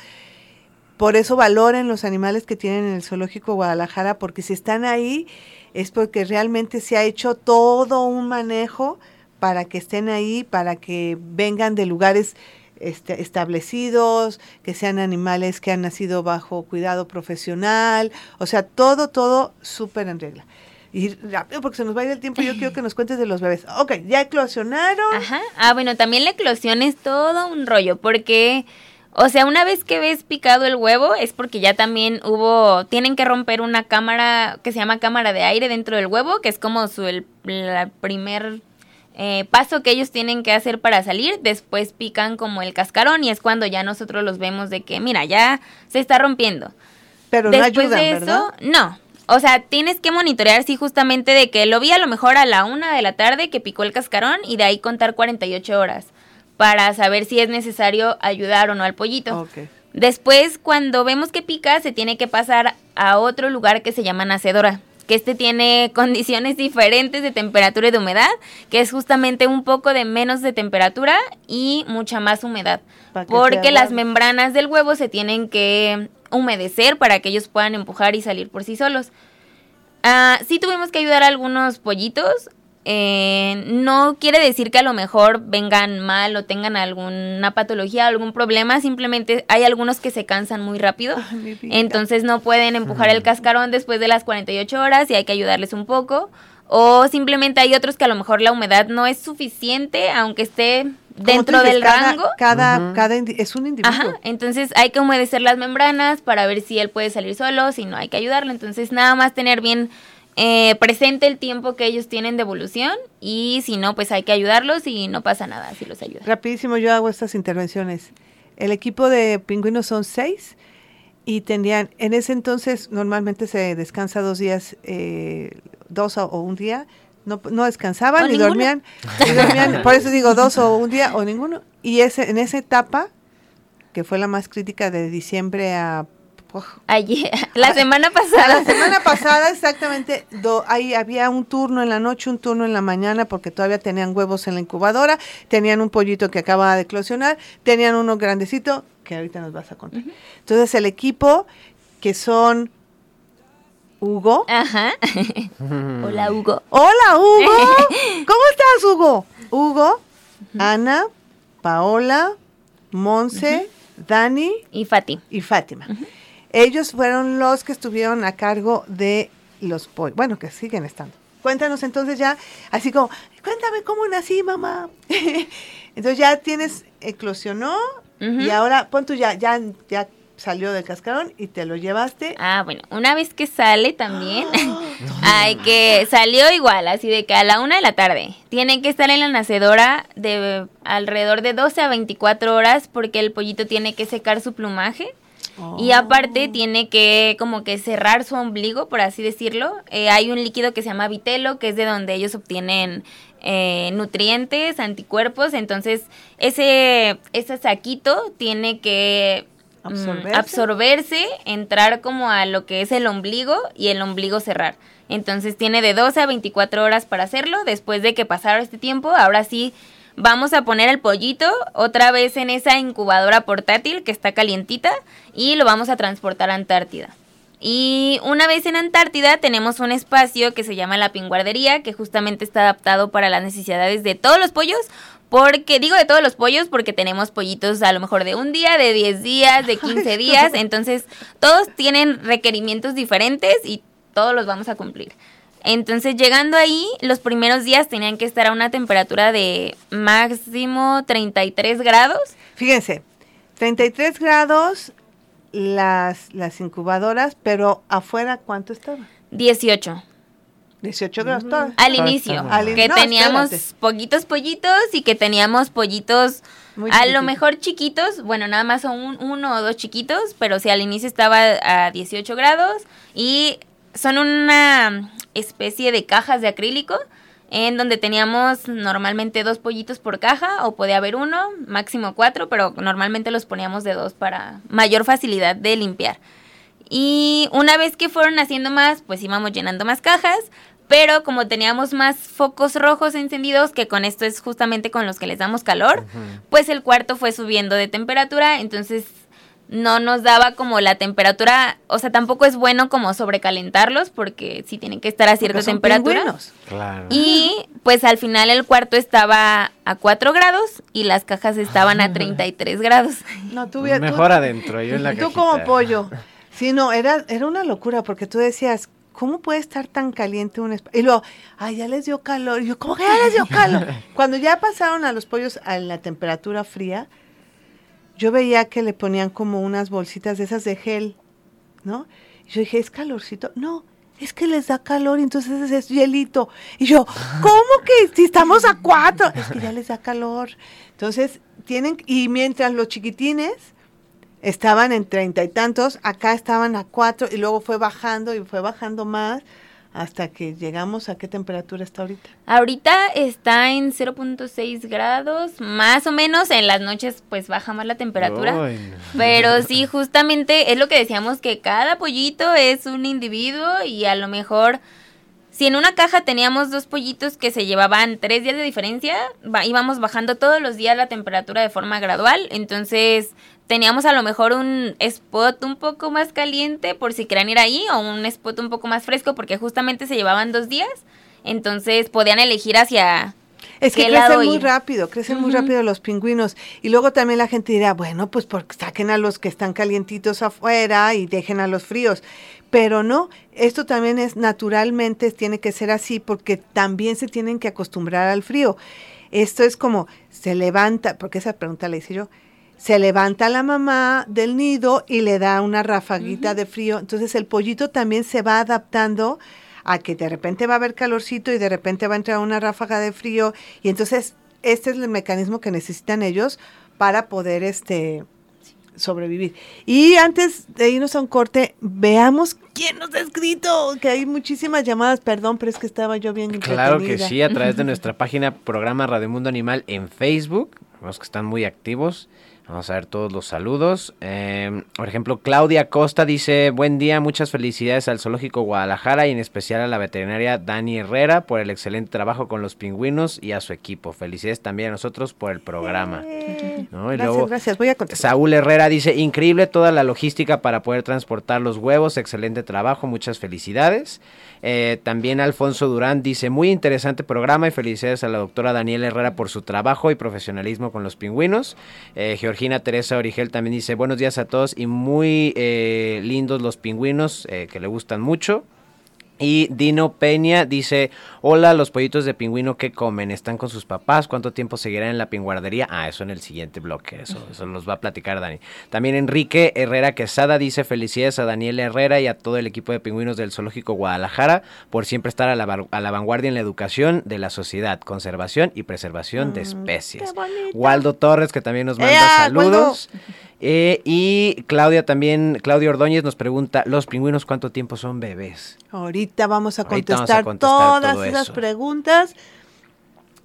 Por eso valoren los animales que tienen en el Zoológico Guadalajara, porque si están ahí es porque realmente se ha hecho todo un manejo para que estén ahí, para que vengan de lugares este, establecidos, que sean animales que han nacido bajo cuidado profesional, o sea, todo, todo súper en regla. Y rápido, porque se nos va a ir el tiempo, yo quiero que nos cuentes de los bebés. Ok, ya eclosionaron. Ajá. Ah, bueno, también la eclosión es todo un rollo, porque, o sea, una vez que ves picado el huevo, es porque ya también hubo, tienen que romper una cámara que se llama cámara de aire dentro del huevo, que es como su, el la primer eh, paso que ellos tienen que hacer para salir. Después pican como el cascarón y es cuando ya nosotros los vemos de que, mira, ya se está rompiendo. Pero no Después ayudan, de ¿verdad? eso, no. O sea, tienes que monitorear, sí, justamente de que lo vi a lo mejor a la una de la tarde que picó el cascarón y de ahí contar 48 horas para saber si es necesario ayudar o no al pollito. Después, cuando vemos que pica, se tiene que pasar a otro lugar que se llama nacedora, que este tiene condiciones diferentes de temperatura y de humedad, que es justamente un poco de menos de temperatura y mucha más humedad, porque las membranas del huevo se tienen que humedecer para que ellos puedan empujar y salir por sí solos. Ah, sí tuvimos que ayudar a algunos pollitos. eh, no quiere decir que a lo mejor vengan mal o tengan alguna patología, algún problema. Simplemente hay algunos que se cansan muy rápido. Ay. Entonces no pueden empujar el cascarón después de las 48 horas y hay que ayudarles un poco. O simplemente hay otros que a lo mejor la humedad no es suficiente, aunque esté dentro dices, del cada- rango. Cada, cada es un individuo. Ajá, entonces hay que humedecer las membranas para ver si él puede salir solo, si no hay que ayudarlo. Entonces nada más tener bien eh, presente el tiempo que ellos tienen de evolución y si no, pues hay que ayudarlos y no pasa nada si los ayuda. Rapidísimo, yo hago estas intervenciones. El equipo de pingüinos son seis y tenían, en ese entonces normalmente se descansa dos días, eh, dos o, o un día. No, no descansaban ni dormían, ni dormían, por eso digo dos o un día o ninguno. Y ese, en esa etapa, que fue la más crítica de diciembre a Ayer, la semana pasada. la semana pasada exactamente, do- ahí había un turno en la noche, un turno en la mañana, porque todavía tenían huevos en la incubadora, tenían un pollito que acababa de eclosionar, tenían uno grandecito, que ahorita nos vas a contar. Entonces el equipo, que son Hugo. Ajá. Hola, Hugo. Hola Hugo, ¿cómo estás Hugo? Hugo, Ana, Paola, Monse, Dani Y Fati. y Fátima. Ellos fueron los que estuvieron a cargo de los pollos, bueno, que siguen estando. Cuéntanos entonces ya, así como, cuéntame cómo nací, mamá. entonces ya tienes, eclosionó y ahora, pon tú ya, ya, ya salió del cascarón y te lo llevaste. Ah, bueno, una vez que sale también, Hay que salió igual, así de que a la una de la tarde tiene que estar en la nacedora de alrededor de 12 a 24 horas porque el pollito tiene que secar su plumaje. Y aparte tiene que como que cerrar su ombligo, por así decirlo. Eh, hay un líquido que se llama vitelo, que es de donde ellos obtienen eh, nutrientes, anticuerpos. Entonces ese, ese saquito tiene que ¿Absorberse? absorberse, entrar como a lo que es el ombligo y el ombligo cerrar. Entonces tiene de 12 a 24 horas para hacerlo. Después de que pasara este tiempo, ahora sí vamos a poner el pollito otra vez en esa incubadora portátil que está calientita y lo vamos a transportar a Antártida. Y una vez en Antártida tenemos un espacio que se llama la pinguardería, que justamente está adaptado para las necesidades de todos los pollos. Porque digo de todos los pollos porque tenemos pollitos a lo mejor de un día, de 10 días, de 15 días. Entonces todos tienen requerimientos diferentes y todos los vamos a cumplir. Entonces llegando ahí, los primeros días tenían que estar a una temperatura de máximo 33 grados. Fíjense, 33 grados las, las incubadoras, pero afuera, ¿cuánto estaba? 18. 18 grados. Al Está- inicio, está Al in- que no, teníamos espérate. poquitos pollitos y que teníamos pollitos Muy a lo mejor chiquitos, bueno, nada más son un- uno o dos chiquitos, pero sí, al inicio estaba a 18 grados y son una especie de cajas de acrílico en donde teníamos normalmente dos pollitos por caja o podía haber uno, máximo cuatro, pero normalmente los poníamos de dos para mayor facilidad de limpiar. Y una vez que fueron haciendo más, pues íbamos llenando más cajas, pero como teníamos más focos rojos encendidos, que con esto es justamente con los que les damos calor, pues el cuarto fue subiendo de temperatura, entonces no nos daba como la temperatura, o sea, tampoco es bueno como sobrecalentarlos porque sí tienen que estar a cierta son temperatura. pingüinos. Claro. Y pues al final el cuarto estaba a 4 grados y las cajas estaban a 33 grados. No, tú, tú- Mejor adentro, yo en la Tú cajita. como pollo. Sí, no, era, era una locura porque tú decías, ¿cómo puede estar tan caliente un espacio? Y luego, ay, ya les dio calor. Y yo, ¿cómo que ya les dio calor? Cuando ya pasaron a los pollos a la temperatura fría, yo veía que le ponían como unas bolsitas de esas de gel, ¿no? Y yo dije, ¿es calorcito? No, es que les da calor y entonces es hielito. Y yo, ¿cómo que si estamos a cuatro? Es que ya les da calor. Entonces, tienen, y mientras los chiquitines estaban en treinta y tantos, acá estaban a cuatro y luego fue bajando y fue bajando más hasta que llegamos a qué temperatura está ahorita. Ahorita está en 0.6 grados, más o menos. En las noches pues baja más la temperatura. Pero sí, justamente es lo que decíamos que cada pollito es un individuo y a lo mejor si en una caja teníamos dos pollitos que se llevaban tres días de diferencia, va- íbamos bajando todos los días la temperatura de forma gradual. Entonces teníamos a lo mejor un spot un poco más caliente por si querían ir ahí o un spot un poco más fresco porque justamente se llevaban dos días. Entonces podían elegir hacia... Es que ¿Qué lado crecen muy ir? rápido, crecen muy rápido los pingüinos. Y luego también la gente dirá, bueno, pues porque saquen a los que están calientitos afuera y dejen a los fríos. Pero no, esto también es naturalmente, tiene que ser así porque también se tienen que acostumbrar al frío. Esto es como, se levanta, porque esa pregunta la hice yo, se levanta la mamá del nido y le da una rafaguita de frío. Entonces el pollito también se va adaptando a que de repente va a haber calorcito y de repente va a entrar una ráfaga de frío. Y entonces este es el mecanismo que necesitan ellos para poder este sobrevivir. Y antes de irnos a un corte, veamos quién nos ha escrito, que hay muchísimas llamadas, perdón, pero es que estaba yo bien Claro que sí, a través de nuestra página programa Radio Mundo Animal en Facebook. Vemos que están muy activos. Vamos a ver todos los saludos. Eh, por ejemplo, Claudia Costa dice, buen día, muchas felicidades al Zoológico Guadalajara y en especial a la veterinaria Dani Herrera por el excelente trabajo con los pingüinos y a su equipo. Felicidades también a nosotros por el programa. ¿no? Y gracias, luego- gracias, voy a contestar. Saúl Herrera dice, increíble toda la logística para poder transportar los huevos, excelente trabajo, muchas felicidades. Eh, también Alfonso Durán dice, muy interesante programa y felicidades a la doctora Daniela Herrera por su trabajo y profesionalismo con los pingüinos. Eh, Teresa Origel también dice, buenos días a todos y muy eh, lindos los pingüinos, eh, que le gustan mucho. Y Dino Peña dice, hola, los pollitos de pingüino, ¿qué comen? ¿Están con sus papás? ¿Cuánto tiempo seguirán en la pinguardería? Ah, eso en el siguiente bloque, eso, eso nos va a platicar Dani. También Enrique Herrera Quesada dice, felicidades a Daniel Herrera y a todo el equipo de pingüinos del Zoológico Guadalajara por siempre estar a la, var- a la vanguardia en la educación de la sociedad, conservación y preservación de especies. Waldo Torres, que también nos manda ¡Ea, saludos. Eh, y Claudia también, Claudia Ordóñez nos pregunta, ¿los pingüinos cuánto tiempo son bebés? Ahorita vamos a Ahorita vamos contestar, a contestar todas esas eso. preguntas.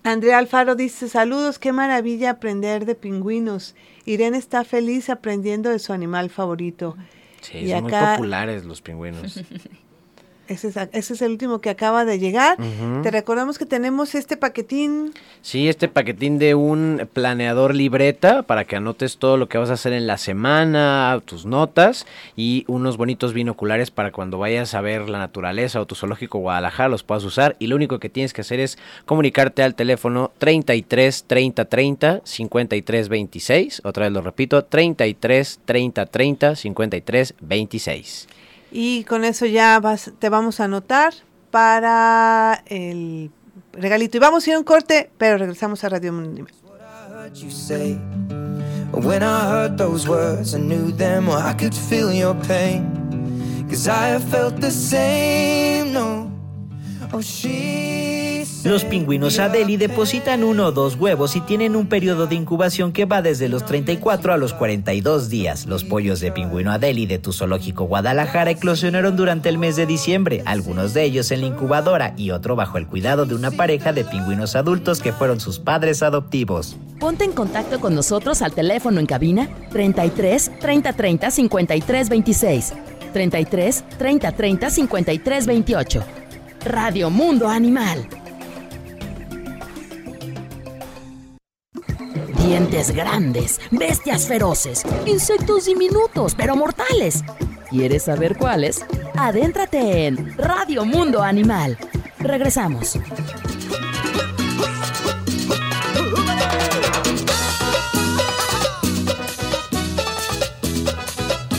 Andrea Alfaro dice, saludos, qué maravilla aprender de pingüinos. Irene está feliz aprendiendo de su animal favorito. Sí, Y son muy populares los pingüinos. Ese es, ese es el último que acaba de llegar. Te recordamos que tenemos este paquetín. Sí, este paquetín de un planeador libreta para que anotes todo lo que vas a hacer en la semana, tus notas y unos bonitos binoculares para cuando vayas a ver la naturaleza o tu zoológico Guadalajara los puedas usar y lo único que tienes que hacer es comunicarte al teléfono 33 30 30 53 26, otra vez lo repito, 33 30 30 53 26. Y con eso ya te vamos a anotar para el regalito. Y vamos a ir a un corte, pero regresamos a Radio Mundo. Los pingüinos Adeli depositan uno o dos huevos y tienen un periodo de incubación que va desde los 34 a los 42 días. Los pollos de pingüino Adeli de tu zoológico Guadalajara eclosionaron durante el mes de diciembre, algunos de ellos en la incubadora y otro bajo el cuidado de una pareja de pingüinos adultos que fueron sus padres adoptivos. Ponte en contacto con nosotros al teléfono en cabina 33 30 30 53 26. 33 30 30 53 28. Radio Mundo Animal. Dientes grandes, bestias feroces, insectos diminutos pero mortales. ¿Quieres saber cuáles? Adéntrate en Radio Mundo Animal. Regresamos.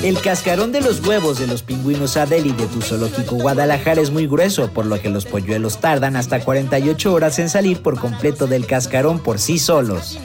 El cascarón de los huevos de los pingüinos Adeli de tu zoológico Guadalajara es muy grueso, por lo que los polluelos tardan hasta 48 horas en salir por completo del cascarón por sí solos.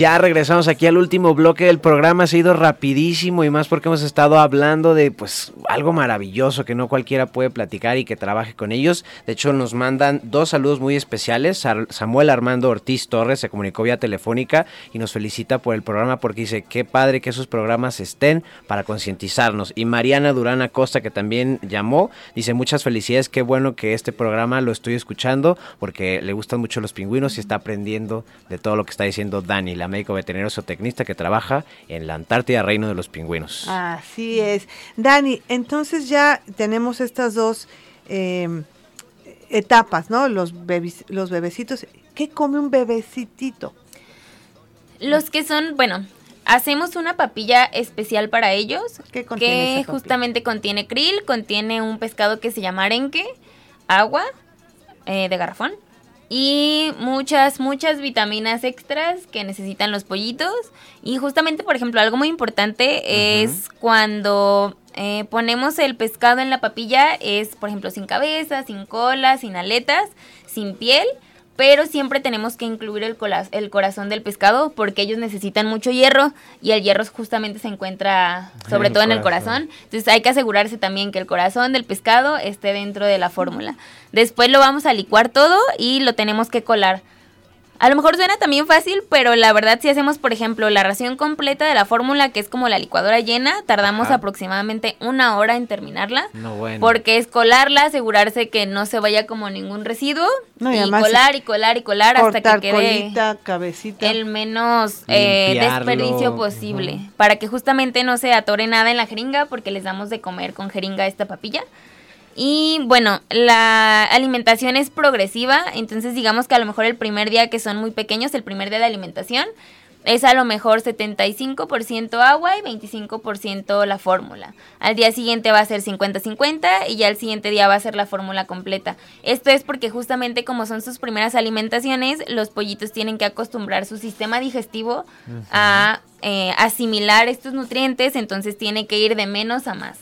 Ya regresamos aquí al último bloque del programa, se ha ido rapidísimo y más porque hemos estado hablando de pues algo maravilloso que no cualquiera puede platicar y que trabaje con ellos. De hecho nos mandan dos saludos muy especiales. Samuel Armando Ortiz Torres se comunicó vía telefónica y nos felicita por el programa porque dice qué padre que esos programas estén para concientizarnos. Y Mariana Durán Acosta que también llamó, dice muchas felicidades, qué bueno que este programa lo estoy escuchando porque le gustan mucho los pingüinos y está aprendiendo de todo lo que está diciendo Dani, la médico veterinario zootecnista que trabaja en la Antártida, Reino de los Pingüinos. Así es. Dani, entonces ya tenemos estas dos eh, etapas, ¿no? Los, bebis- los bebecitos. ¿Qué come un bebecitito? Los que son, bueno, hacemos una papilla especial para ellos. ¿Qué contiene que justamente contiene krill, contiene un pescado que se llama arenque, agua eh, de garrafón y muchas, muchas vitaminas extras que necesitan los pollitos. Y justamente, por ejemplo, algo muy importante es cuando eh, ponemos el pescado en la papilla, es, por ejemplo, sin cabeza, sin cola, sin aletas, sin piel. Pero siempre tenemos que incluir el, el corazón del pescado porque ellos necesitan mucho hierro y el hierro justamente se encuentra sobre el todo en el corazón. Entonces hay que asegurarse también que el corazón del pescado esté dentro de la fórmula. Después lo vamos a licuar todo y lo tenemos que colar. A lo mejor suena también fácil, pero la verdad si hacemos, por ejemplo, la ración completa de la fórmula, que es como la licuadora llena, tardamos Ajá. aproximadamente una hora en terminarla. No, bueno. Porque es colarla, asegurarse que no se vaya como ningún residuo. No, y y, además colar y colar y colar hasta que quede colita, cabecita. el menos eh, desperdicio posible. Para que justamente no se atore nada en la jeringa, porque les damos de comer con jeringa esta papilla. Y bueno, la alimentación es progresiva, entonces digamos que a lo mejor el primer día que son muy pequeños, el primer día de alimentación, es a lo mejor 75% agua y 25% la fórmula. Al día siguiente va a ser 50-50 y ya el siguiente día va a ser la fórmula completa. Esto es porque justamente como son sus primeras alimentaciones, los pollitos tienen que acostumbrar su sistema digestivo a eh, asimilar estos nutrientes, entonces tiene que ir de menos a más.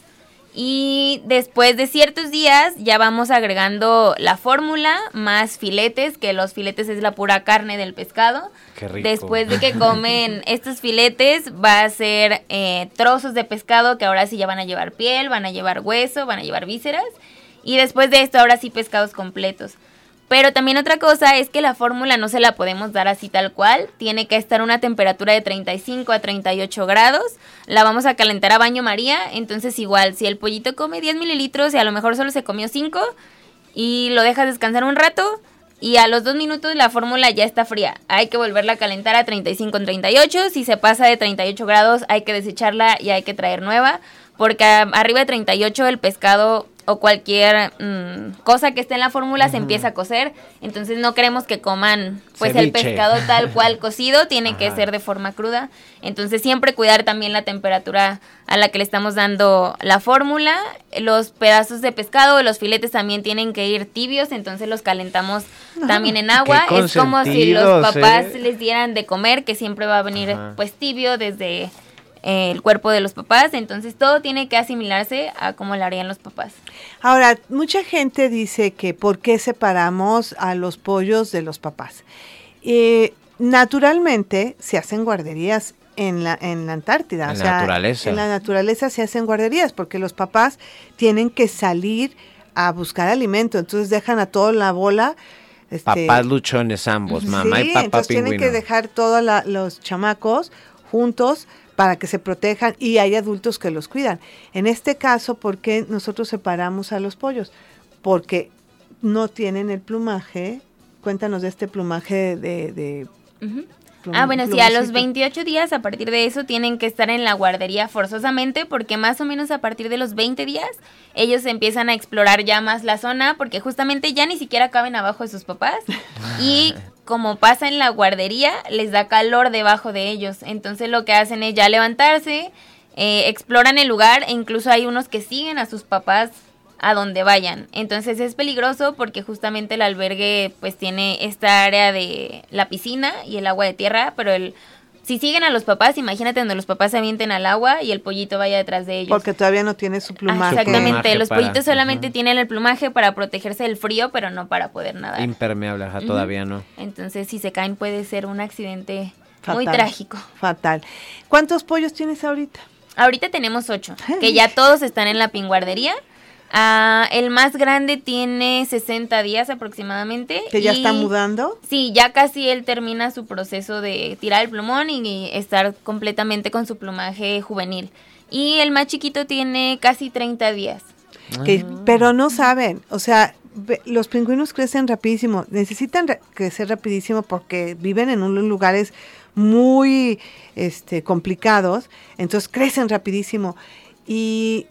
Y después de ciertos días ya vamos agregando la fórmula más filetes, que los filetes es la pura carne del pescado. Qué rico. Después de que comen estos filetes va a ser eh, trozos de pescado que ahora sí ya van a llevar piel, van a llevar hueso, van a llevar vísceras. Y después de esto ahora sí pescados completos. Pero también otra cosa es que la fórmula no se la podemos dar así tal cual. Tiene que estar a una temperatura de 35 a 38 grados. La vamos a calentar a baño María. Entonces igual, si el pollito come 10 mililitros y a lo mejor solo se comió 5 y lo dejas descansar un rato y a los 2 minutos la fórmula ya está fría. Hay que volverla a calentar a 35 en 38. Si se pasa de 38 grados hay que desecharla y hay que traer nueva. Porque arriba de 38 el pescado o cualquier mm, cosa que esté en la fórmula se empieza a cocer. Entonces no queremos que coman pues el pescado tal cual cocido, tiene que ser de forma cruda. Entonces siempre cuidar también la temperatura a la que le estamos dando la fórmula. Los pedazos de pescado, los filetes también tienen que ir tibios, entonces los calentamos también en agua. Es como si los papás ¿eh? les dieran de comer, que siempre va a venir Ajá. pues tibio desde eh, el cuerpo de los papás. Entonces todo tiene que asimilarse a como lo harían los papás. Ahora, mucha gente dice que por qué separamos a los pollos de los papás. Eh, naturalmente se hacen guarderías en la, en la Antártida. En la naturaleza. En la naturaleza se hacen guarderías porque los papás tienen que salir a buscar alimento. Entonces dejan a toda la bola. este, Papás luchones ambos, mamá sí, y papá entonces tienen que dejar todos la- los chamacos juntos para que se protejan y hay adultos que los cuidan. En este caso, ¿por qué nosotros separamos a los pollos? Porque no tienen el plumaje. Cuéntanos de este plumaje de... Ah, bueno, sí, a los plumacito. 28 días, a partir de eso, tienen que estar en la guardería forzosamente, porque más o menos a partir de los 20 días, ellos empiezan a explorar ya más la zona, porque justamente ya ni siquiera caben abajo de sus papás. Y como pasa en la guardería, les da calor debajo de ellos. Entonces lo que hacen es ya levantarse, eh, exploran el lugar, e incluso hay unos que siguen a sus papás a donde vayan. Entonces es peligroso porque justamente el albergue pues tiene esta área de la piscina y el agua de tierra, pero el si siguen a los papás, imagínate donde los papás se avienten al agua y el pollito vaya detrás de ellos. Porque todavía no tiene su Ah, plumaje. exactamente, Plumaje los para- pollitos solamente tienen el plumaje para protegerse del frío, pero no para poder nadar. Impermeable, ajá, todavía no. Entonces, si se caen puede ser un accidente muy trágico. Fatal. ¿Cuántos pollos tienes ahorita? Ahorita tenemos ocho, que ya todos están en la pinguardería. Ah, el más grande tiene 60 días aproximadamente. ¿Que ya y- está mudando? Sí, ya casi él termina su proceso de tirar el plumón y, y estar completamente con su plumaje juvenil. Y el más chiquito tiene casi 30 días. que- pero no saben, o sea, los pingüinos crecen rapidísimo, necesitan crecer rapidísimo porque viven en unos lugares muy este, complicados, entonces crecen rapidísimo. Y,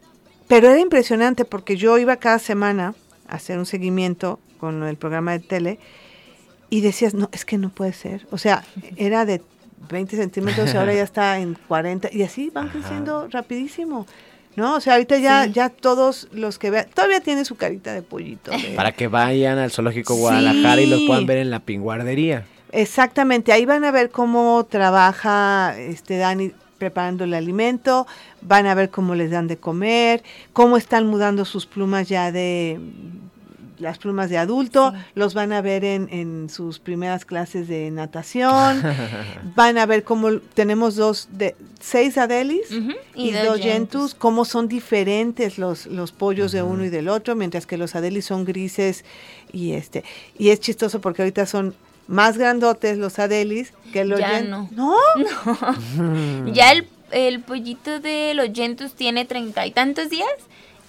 pero era impresionante porque yo iba cada semana a hacer un seguimiento con el programa de tele y decías, no, es que no puede ser. O sea, era de 20 centímetros y ahora ya está en 40 y así van creciendo rapidísimo. ¿No? O sea, ahorita ya, Sí. ya todos los que vean, todavía tiene su carita de pollito. de- Para que vayan al Zoológico Guadalajara y los Sí. puedan ver en la pinguardería. Exactamente, ahí van a ver cómo trabaja este Dani preparando el alimento, van a ver cómo les dan de comer, cómo están mudando sus plumas ya de las plumas de adulto, los van a ver en, en sus primeras clases de natación, van a ver cómo tenemos dos de seis adelis y, dos yentus, cómo son diferentes los, los pollos de uno y del otro, mientras que los adelis son grises y este y es chistoso porque ahorita son más grandotes los adelis que los Ya no. ¿No? Ya el, el pollito de los yentus tiene treinta y tantos días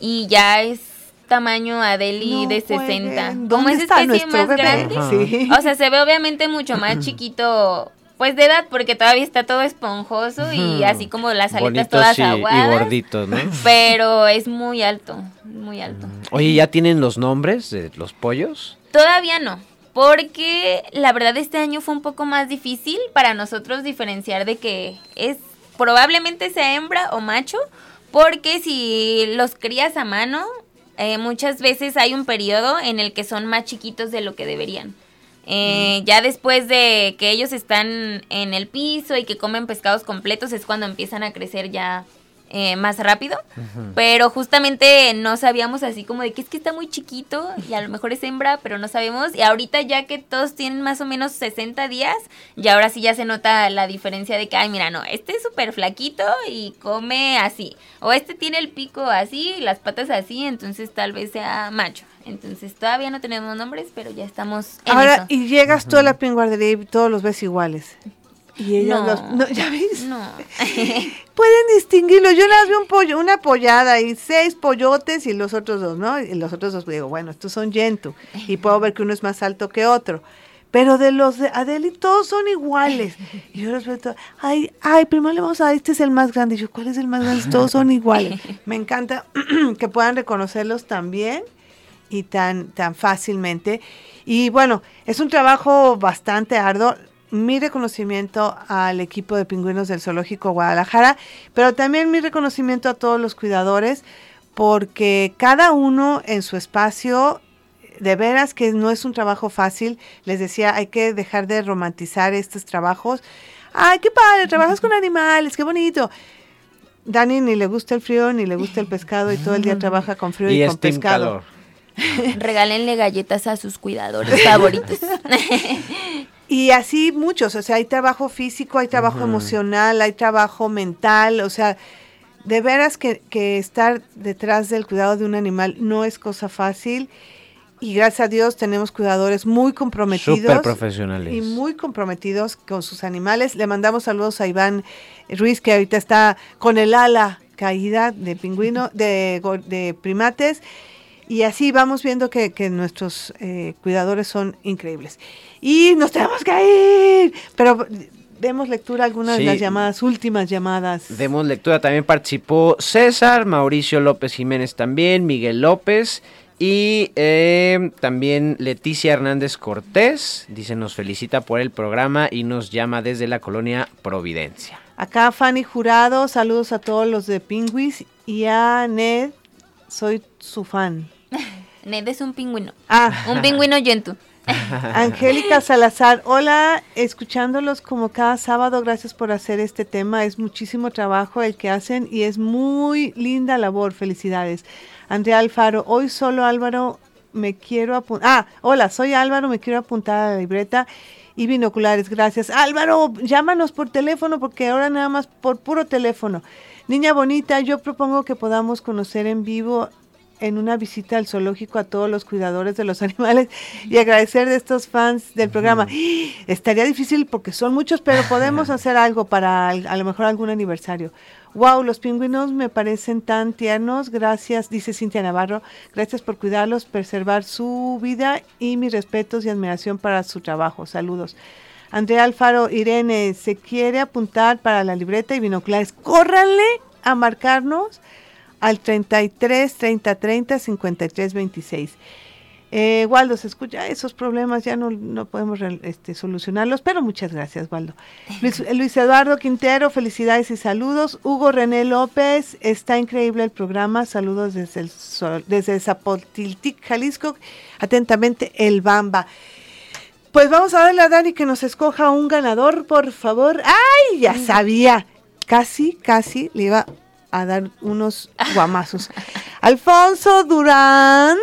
y ya es tamaño Adeli No de jueguen. 60. ¿Dónde Como es está especie más bebé? grande. Sí. O sea, se ve obviamente mucho más chiquito, pues de edad, porque todavía está todo esponjoso y así como las aletas Bonitos todas y, y aguadas. gorditos, ¿no? Pero es muy alto, muy alto. Oye, ¿ya tienen los nombres de los pollos? Todavía no. Porque la verdad este año fue un poco más difícil para nosotros diferenciar de que es probablemente sea hembra o macho, porque si los crías a mano, eh, muchas veces hay un periodo en el que son más chiquitos de lo que deberían. Eh, Ya después de que ellos están en el piso y que comen pescados completos es cuando empiezan a crecer ya eh, más rápido. Pero justamente no sabíamos así como de que es que está muy chiquito y a lo mejor es hembra, pero no sabemos. Y ahorita ya que todos tienen más o menos 60 días, y ahora sí ya se nota la diferencia de que, ay, mira, no, este es súper flaquito y come así. O este tiene el pico así y las patas así, entonces tal vez sea macho. Entonces todavía no tenemos nombres, pero ya estamos en Ahora, eso. y llegas tú a la pinguardería y todos los ves iguales. Y ellos No. los- no, ¿ya ves? No. Pueden distinguirlo. Yo las veo un pollo, una pollada y seis pollotes y los otros dos, ¿no? Y los otros dos digo, bueno, estos son yentu. Y puedo ver que uno es más alto que otro. Pero de los de Adeli todos son iguales. Y yo los veo todos, ay, ay, primero le vamos a dar, este es el más grande. Y yo, ¿cuál es el más grande? Todos son iguales. Me encanta que puedan reconocerlos también y tan, tan fácilmente. Y bueno, es un trabajo bastante arduo. Mi reconocimiento al equipo de pingüinos del Zoológico Guadalajara, pero también mi reconocimiento a todos los cuidadores, porque cada uno en su espacio, de veras que no es un trabajo fácil. Les decía, hay que dejar de romantizar estos trabajos. ¡Ay, qué padre! Trabajas con animales, qué bonito. Dani ni le gusta el frío, ni le gusta el pescado y todo el día trabaja con frío y, Y con pescado. calor. Regálenle galletas a sus cuidadores favoritos. Y así muchos, o sea, hay trabajo físico, hay trabajo emocional, hay trabajo mental, o sea, de veras que, que estar detrás del cuidado de un animal no es cosa fácil y gracias a Dios tenemos cuidadores muy comprometidos. Súper profesionales. Y muy comprometidos con sus animales. Le mandamos saludos a Iván Ruiz, que ahorita está con el ala caída de pingüino, de, de primates. Y así vamos viendo que, que nuestros eh, cuidadores son increíbles. Y nos tenemos que ir. Pero demos lectura a algunas Sí. de las llamadas, últimas llamadas. Demos lectura, también participó César, Mauricio López Jiménez también, Miguel López y eh, también Leticia Hernández Cortés. Dice, nos felicita por el programa y nos llama desde la colonia Providencia. Acá Fanny Jurado, saludos a todos los de Pingüis y a Ned, soy su fan. Ned es un pingüino. Ah, Un pingüino yentu. Angélica Salazar, hola, escuchándolos como cada sábado, gracias por hacer este tema, es muchísimo trabajo el que hacen y es muy linda labor, felicidades. Andrea Alfaro, hoy solo Álvaro me quiero apuntar, ah, hola, soy Álvaro, me quiero apuntar a la libreta y binoculares, gracias. Álvaro, llámanos por teléfono porque ahora nada más por puro teléfono. Niña bonita, yo propongo que podamos conocer en vivo en una visita al zoológico a todos los cuidadores de los animales y agradecer de estos fans del programa. Estaría difícil porque son muchos, pero podemos hacer algo para a lo mejor algún aniversario. Wow, los pingüinos me parecen tan tiernos. Gracias, dice Cintia Navarro. Gracias por cuidarlos, preservar su vida y mis respetos y admiración para su trabajo. Saludos. Andrea Alfaro, Irene, se quiere apuntar para la libreta y binoculares. Córranle a marcarnos al 33 30 30 53 26. Eh, Waldo, se escucha esos problemas, ya no, no podemos este, solucionarlos, pero muchas gracias, Waldo. Luis, Luis Eduardo Quintero, felicidades y saludos. Hugo René López, está increíble el programa, saludos desde, el, sol- desde Zapotiltic, Jalisco. Atentamente, el Bamba. Pues vamos a darle a Dani que nos escoja un ganador, por favor. ¡Ay! Ya sabía. Casi, casi le iba a dar unos guamazos. Alfonso Durán.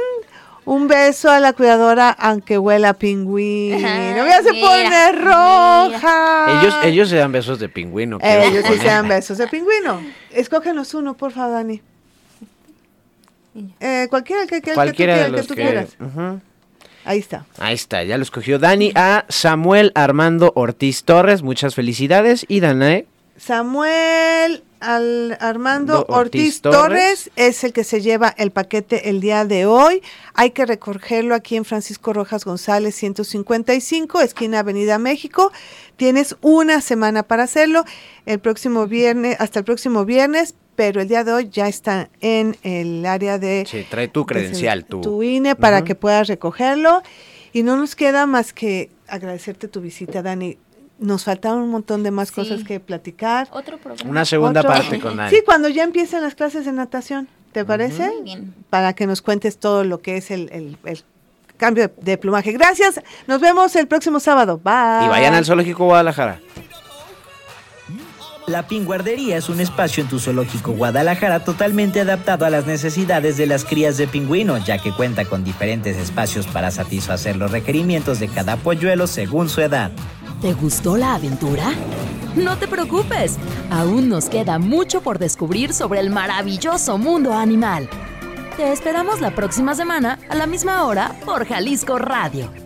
Un beso a la cuidadora, aunque huela a pingüino. Se pone roja. Ellos, ellos se dan besos de pingüino. Ellos sí se dan besos de pingüino. Escógenos uno, por favor, Dani. Eh, cualquiera, el que, el que tú Cualquiera quieras, de el los que tú que... quieras. Ujú. Ahí está. Ahí está, ya lo escogió Dani. A Samuel Armando Ortiz Torres, muchas felicidades. Y Danae, Samuel al Armando Do- Ortiz, Ortiz Torres. Torres. es el que se lleva el paquete el día de hoy. Hay que recogerlo aquí en Francisco Rojas González 155, esquina Avenida México. Tienes una semana para hacerlo. El próximo viernes, hasta el próximo viernes, pero el día de hoy ya está en el área de sí, trae tu credencial, tu... tu INE para que puedas recogerlo. Y no nos queda más que agradecerte tu visita, Dani. Nos faltaron un montón de más Sí. cosas que platicar. Otro programa. Una segunda Otro- parte con. Sí, cuando ya empiecen las clases de natación, ¿te parece? Muy bien. Para que nos cuentes todo lo que es el, el- el cambio de, de plumaje. Gracias. Nos vemos el próximo sábado. Bye. Y vayan al Zoológico Guadalajara. La Pinguardería es un espacio en tu zoológico Guadalajara totalmente adaptado a las necesidades de las crías de pingüino, ya que cuenta con diferentes espacios para satisfacer los requerimientos de cada polluelo según su edad. ¿Te gustó la aventura? No te preocupes, aún nos queda mucho por descubrir sobre el maravilloso mundo animal. Te esperamos la próxima semana a la misma hora por Jalisco Radio.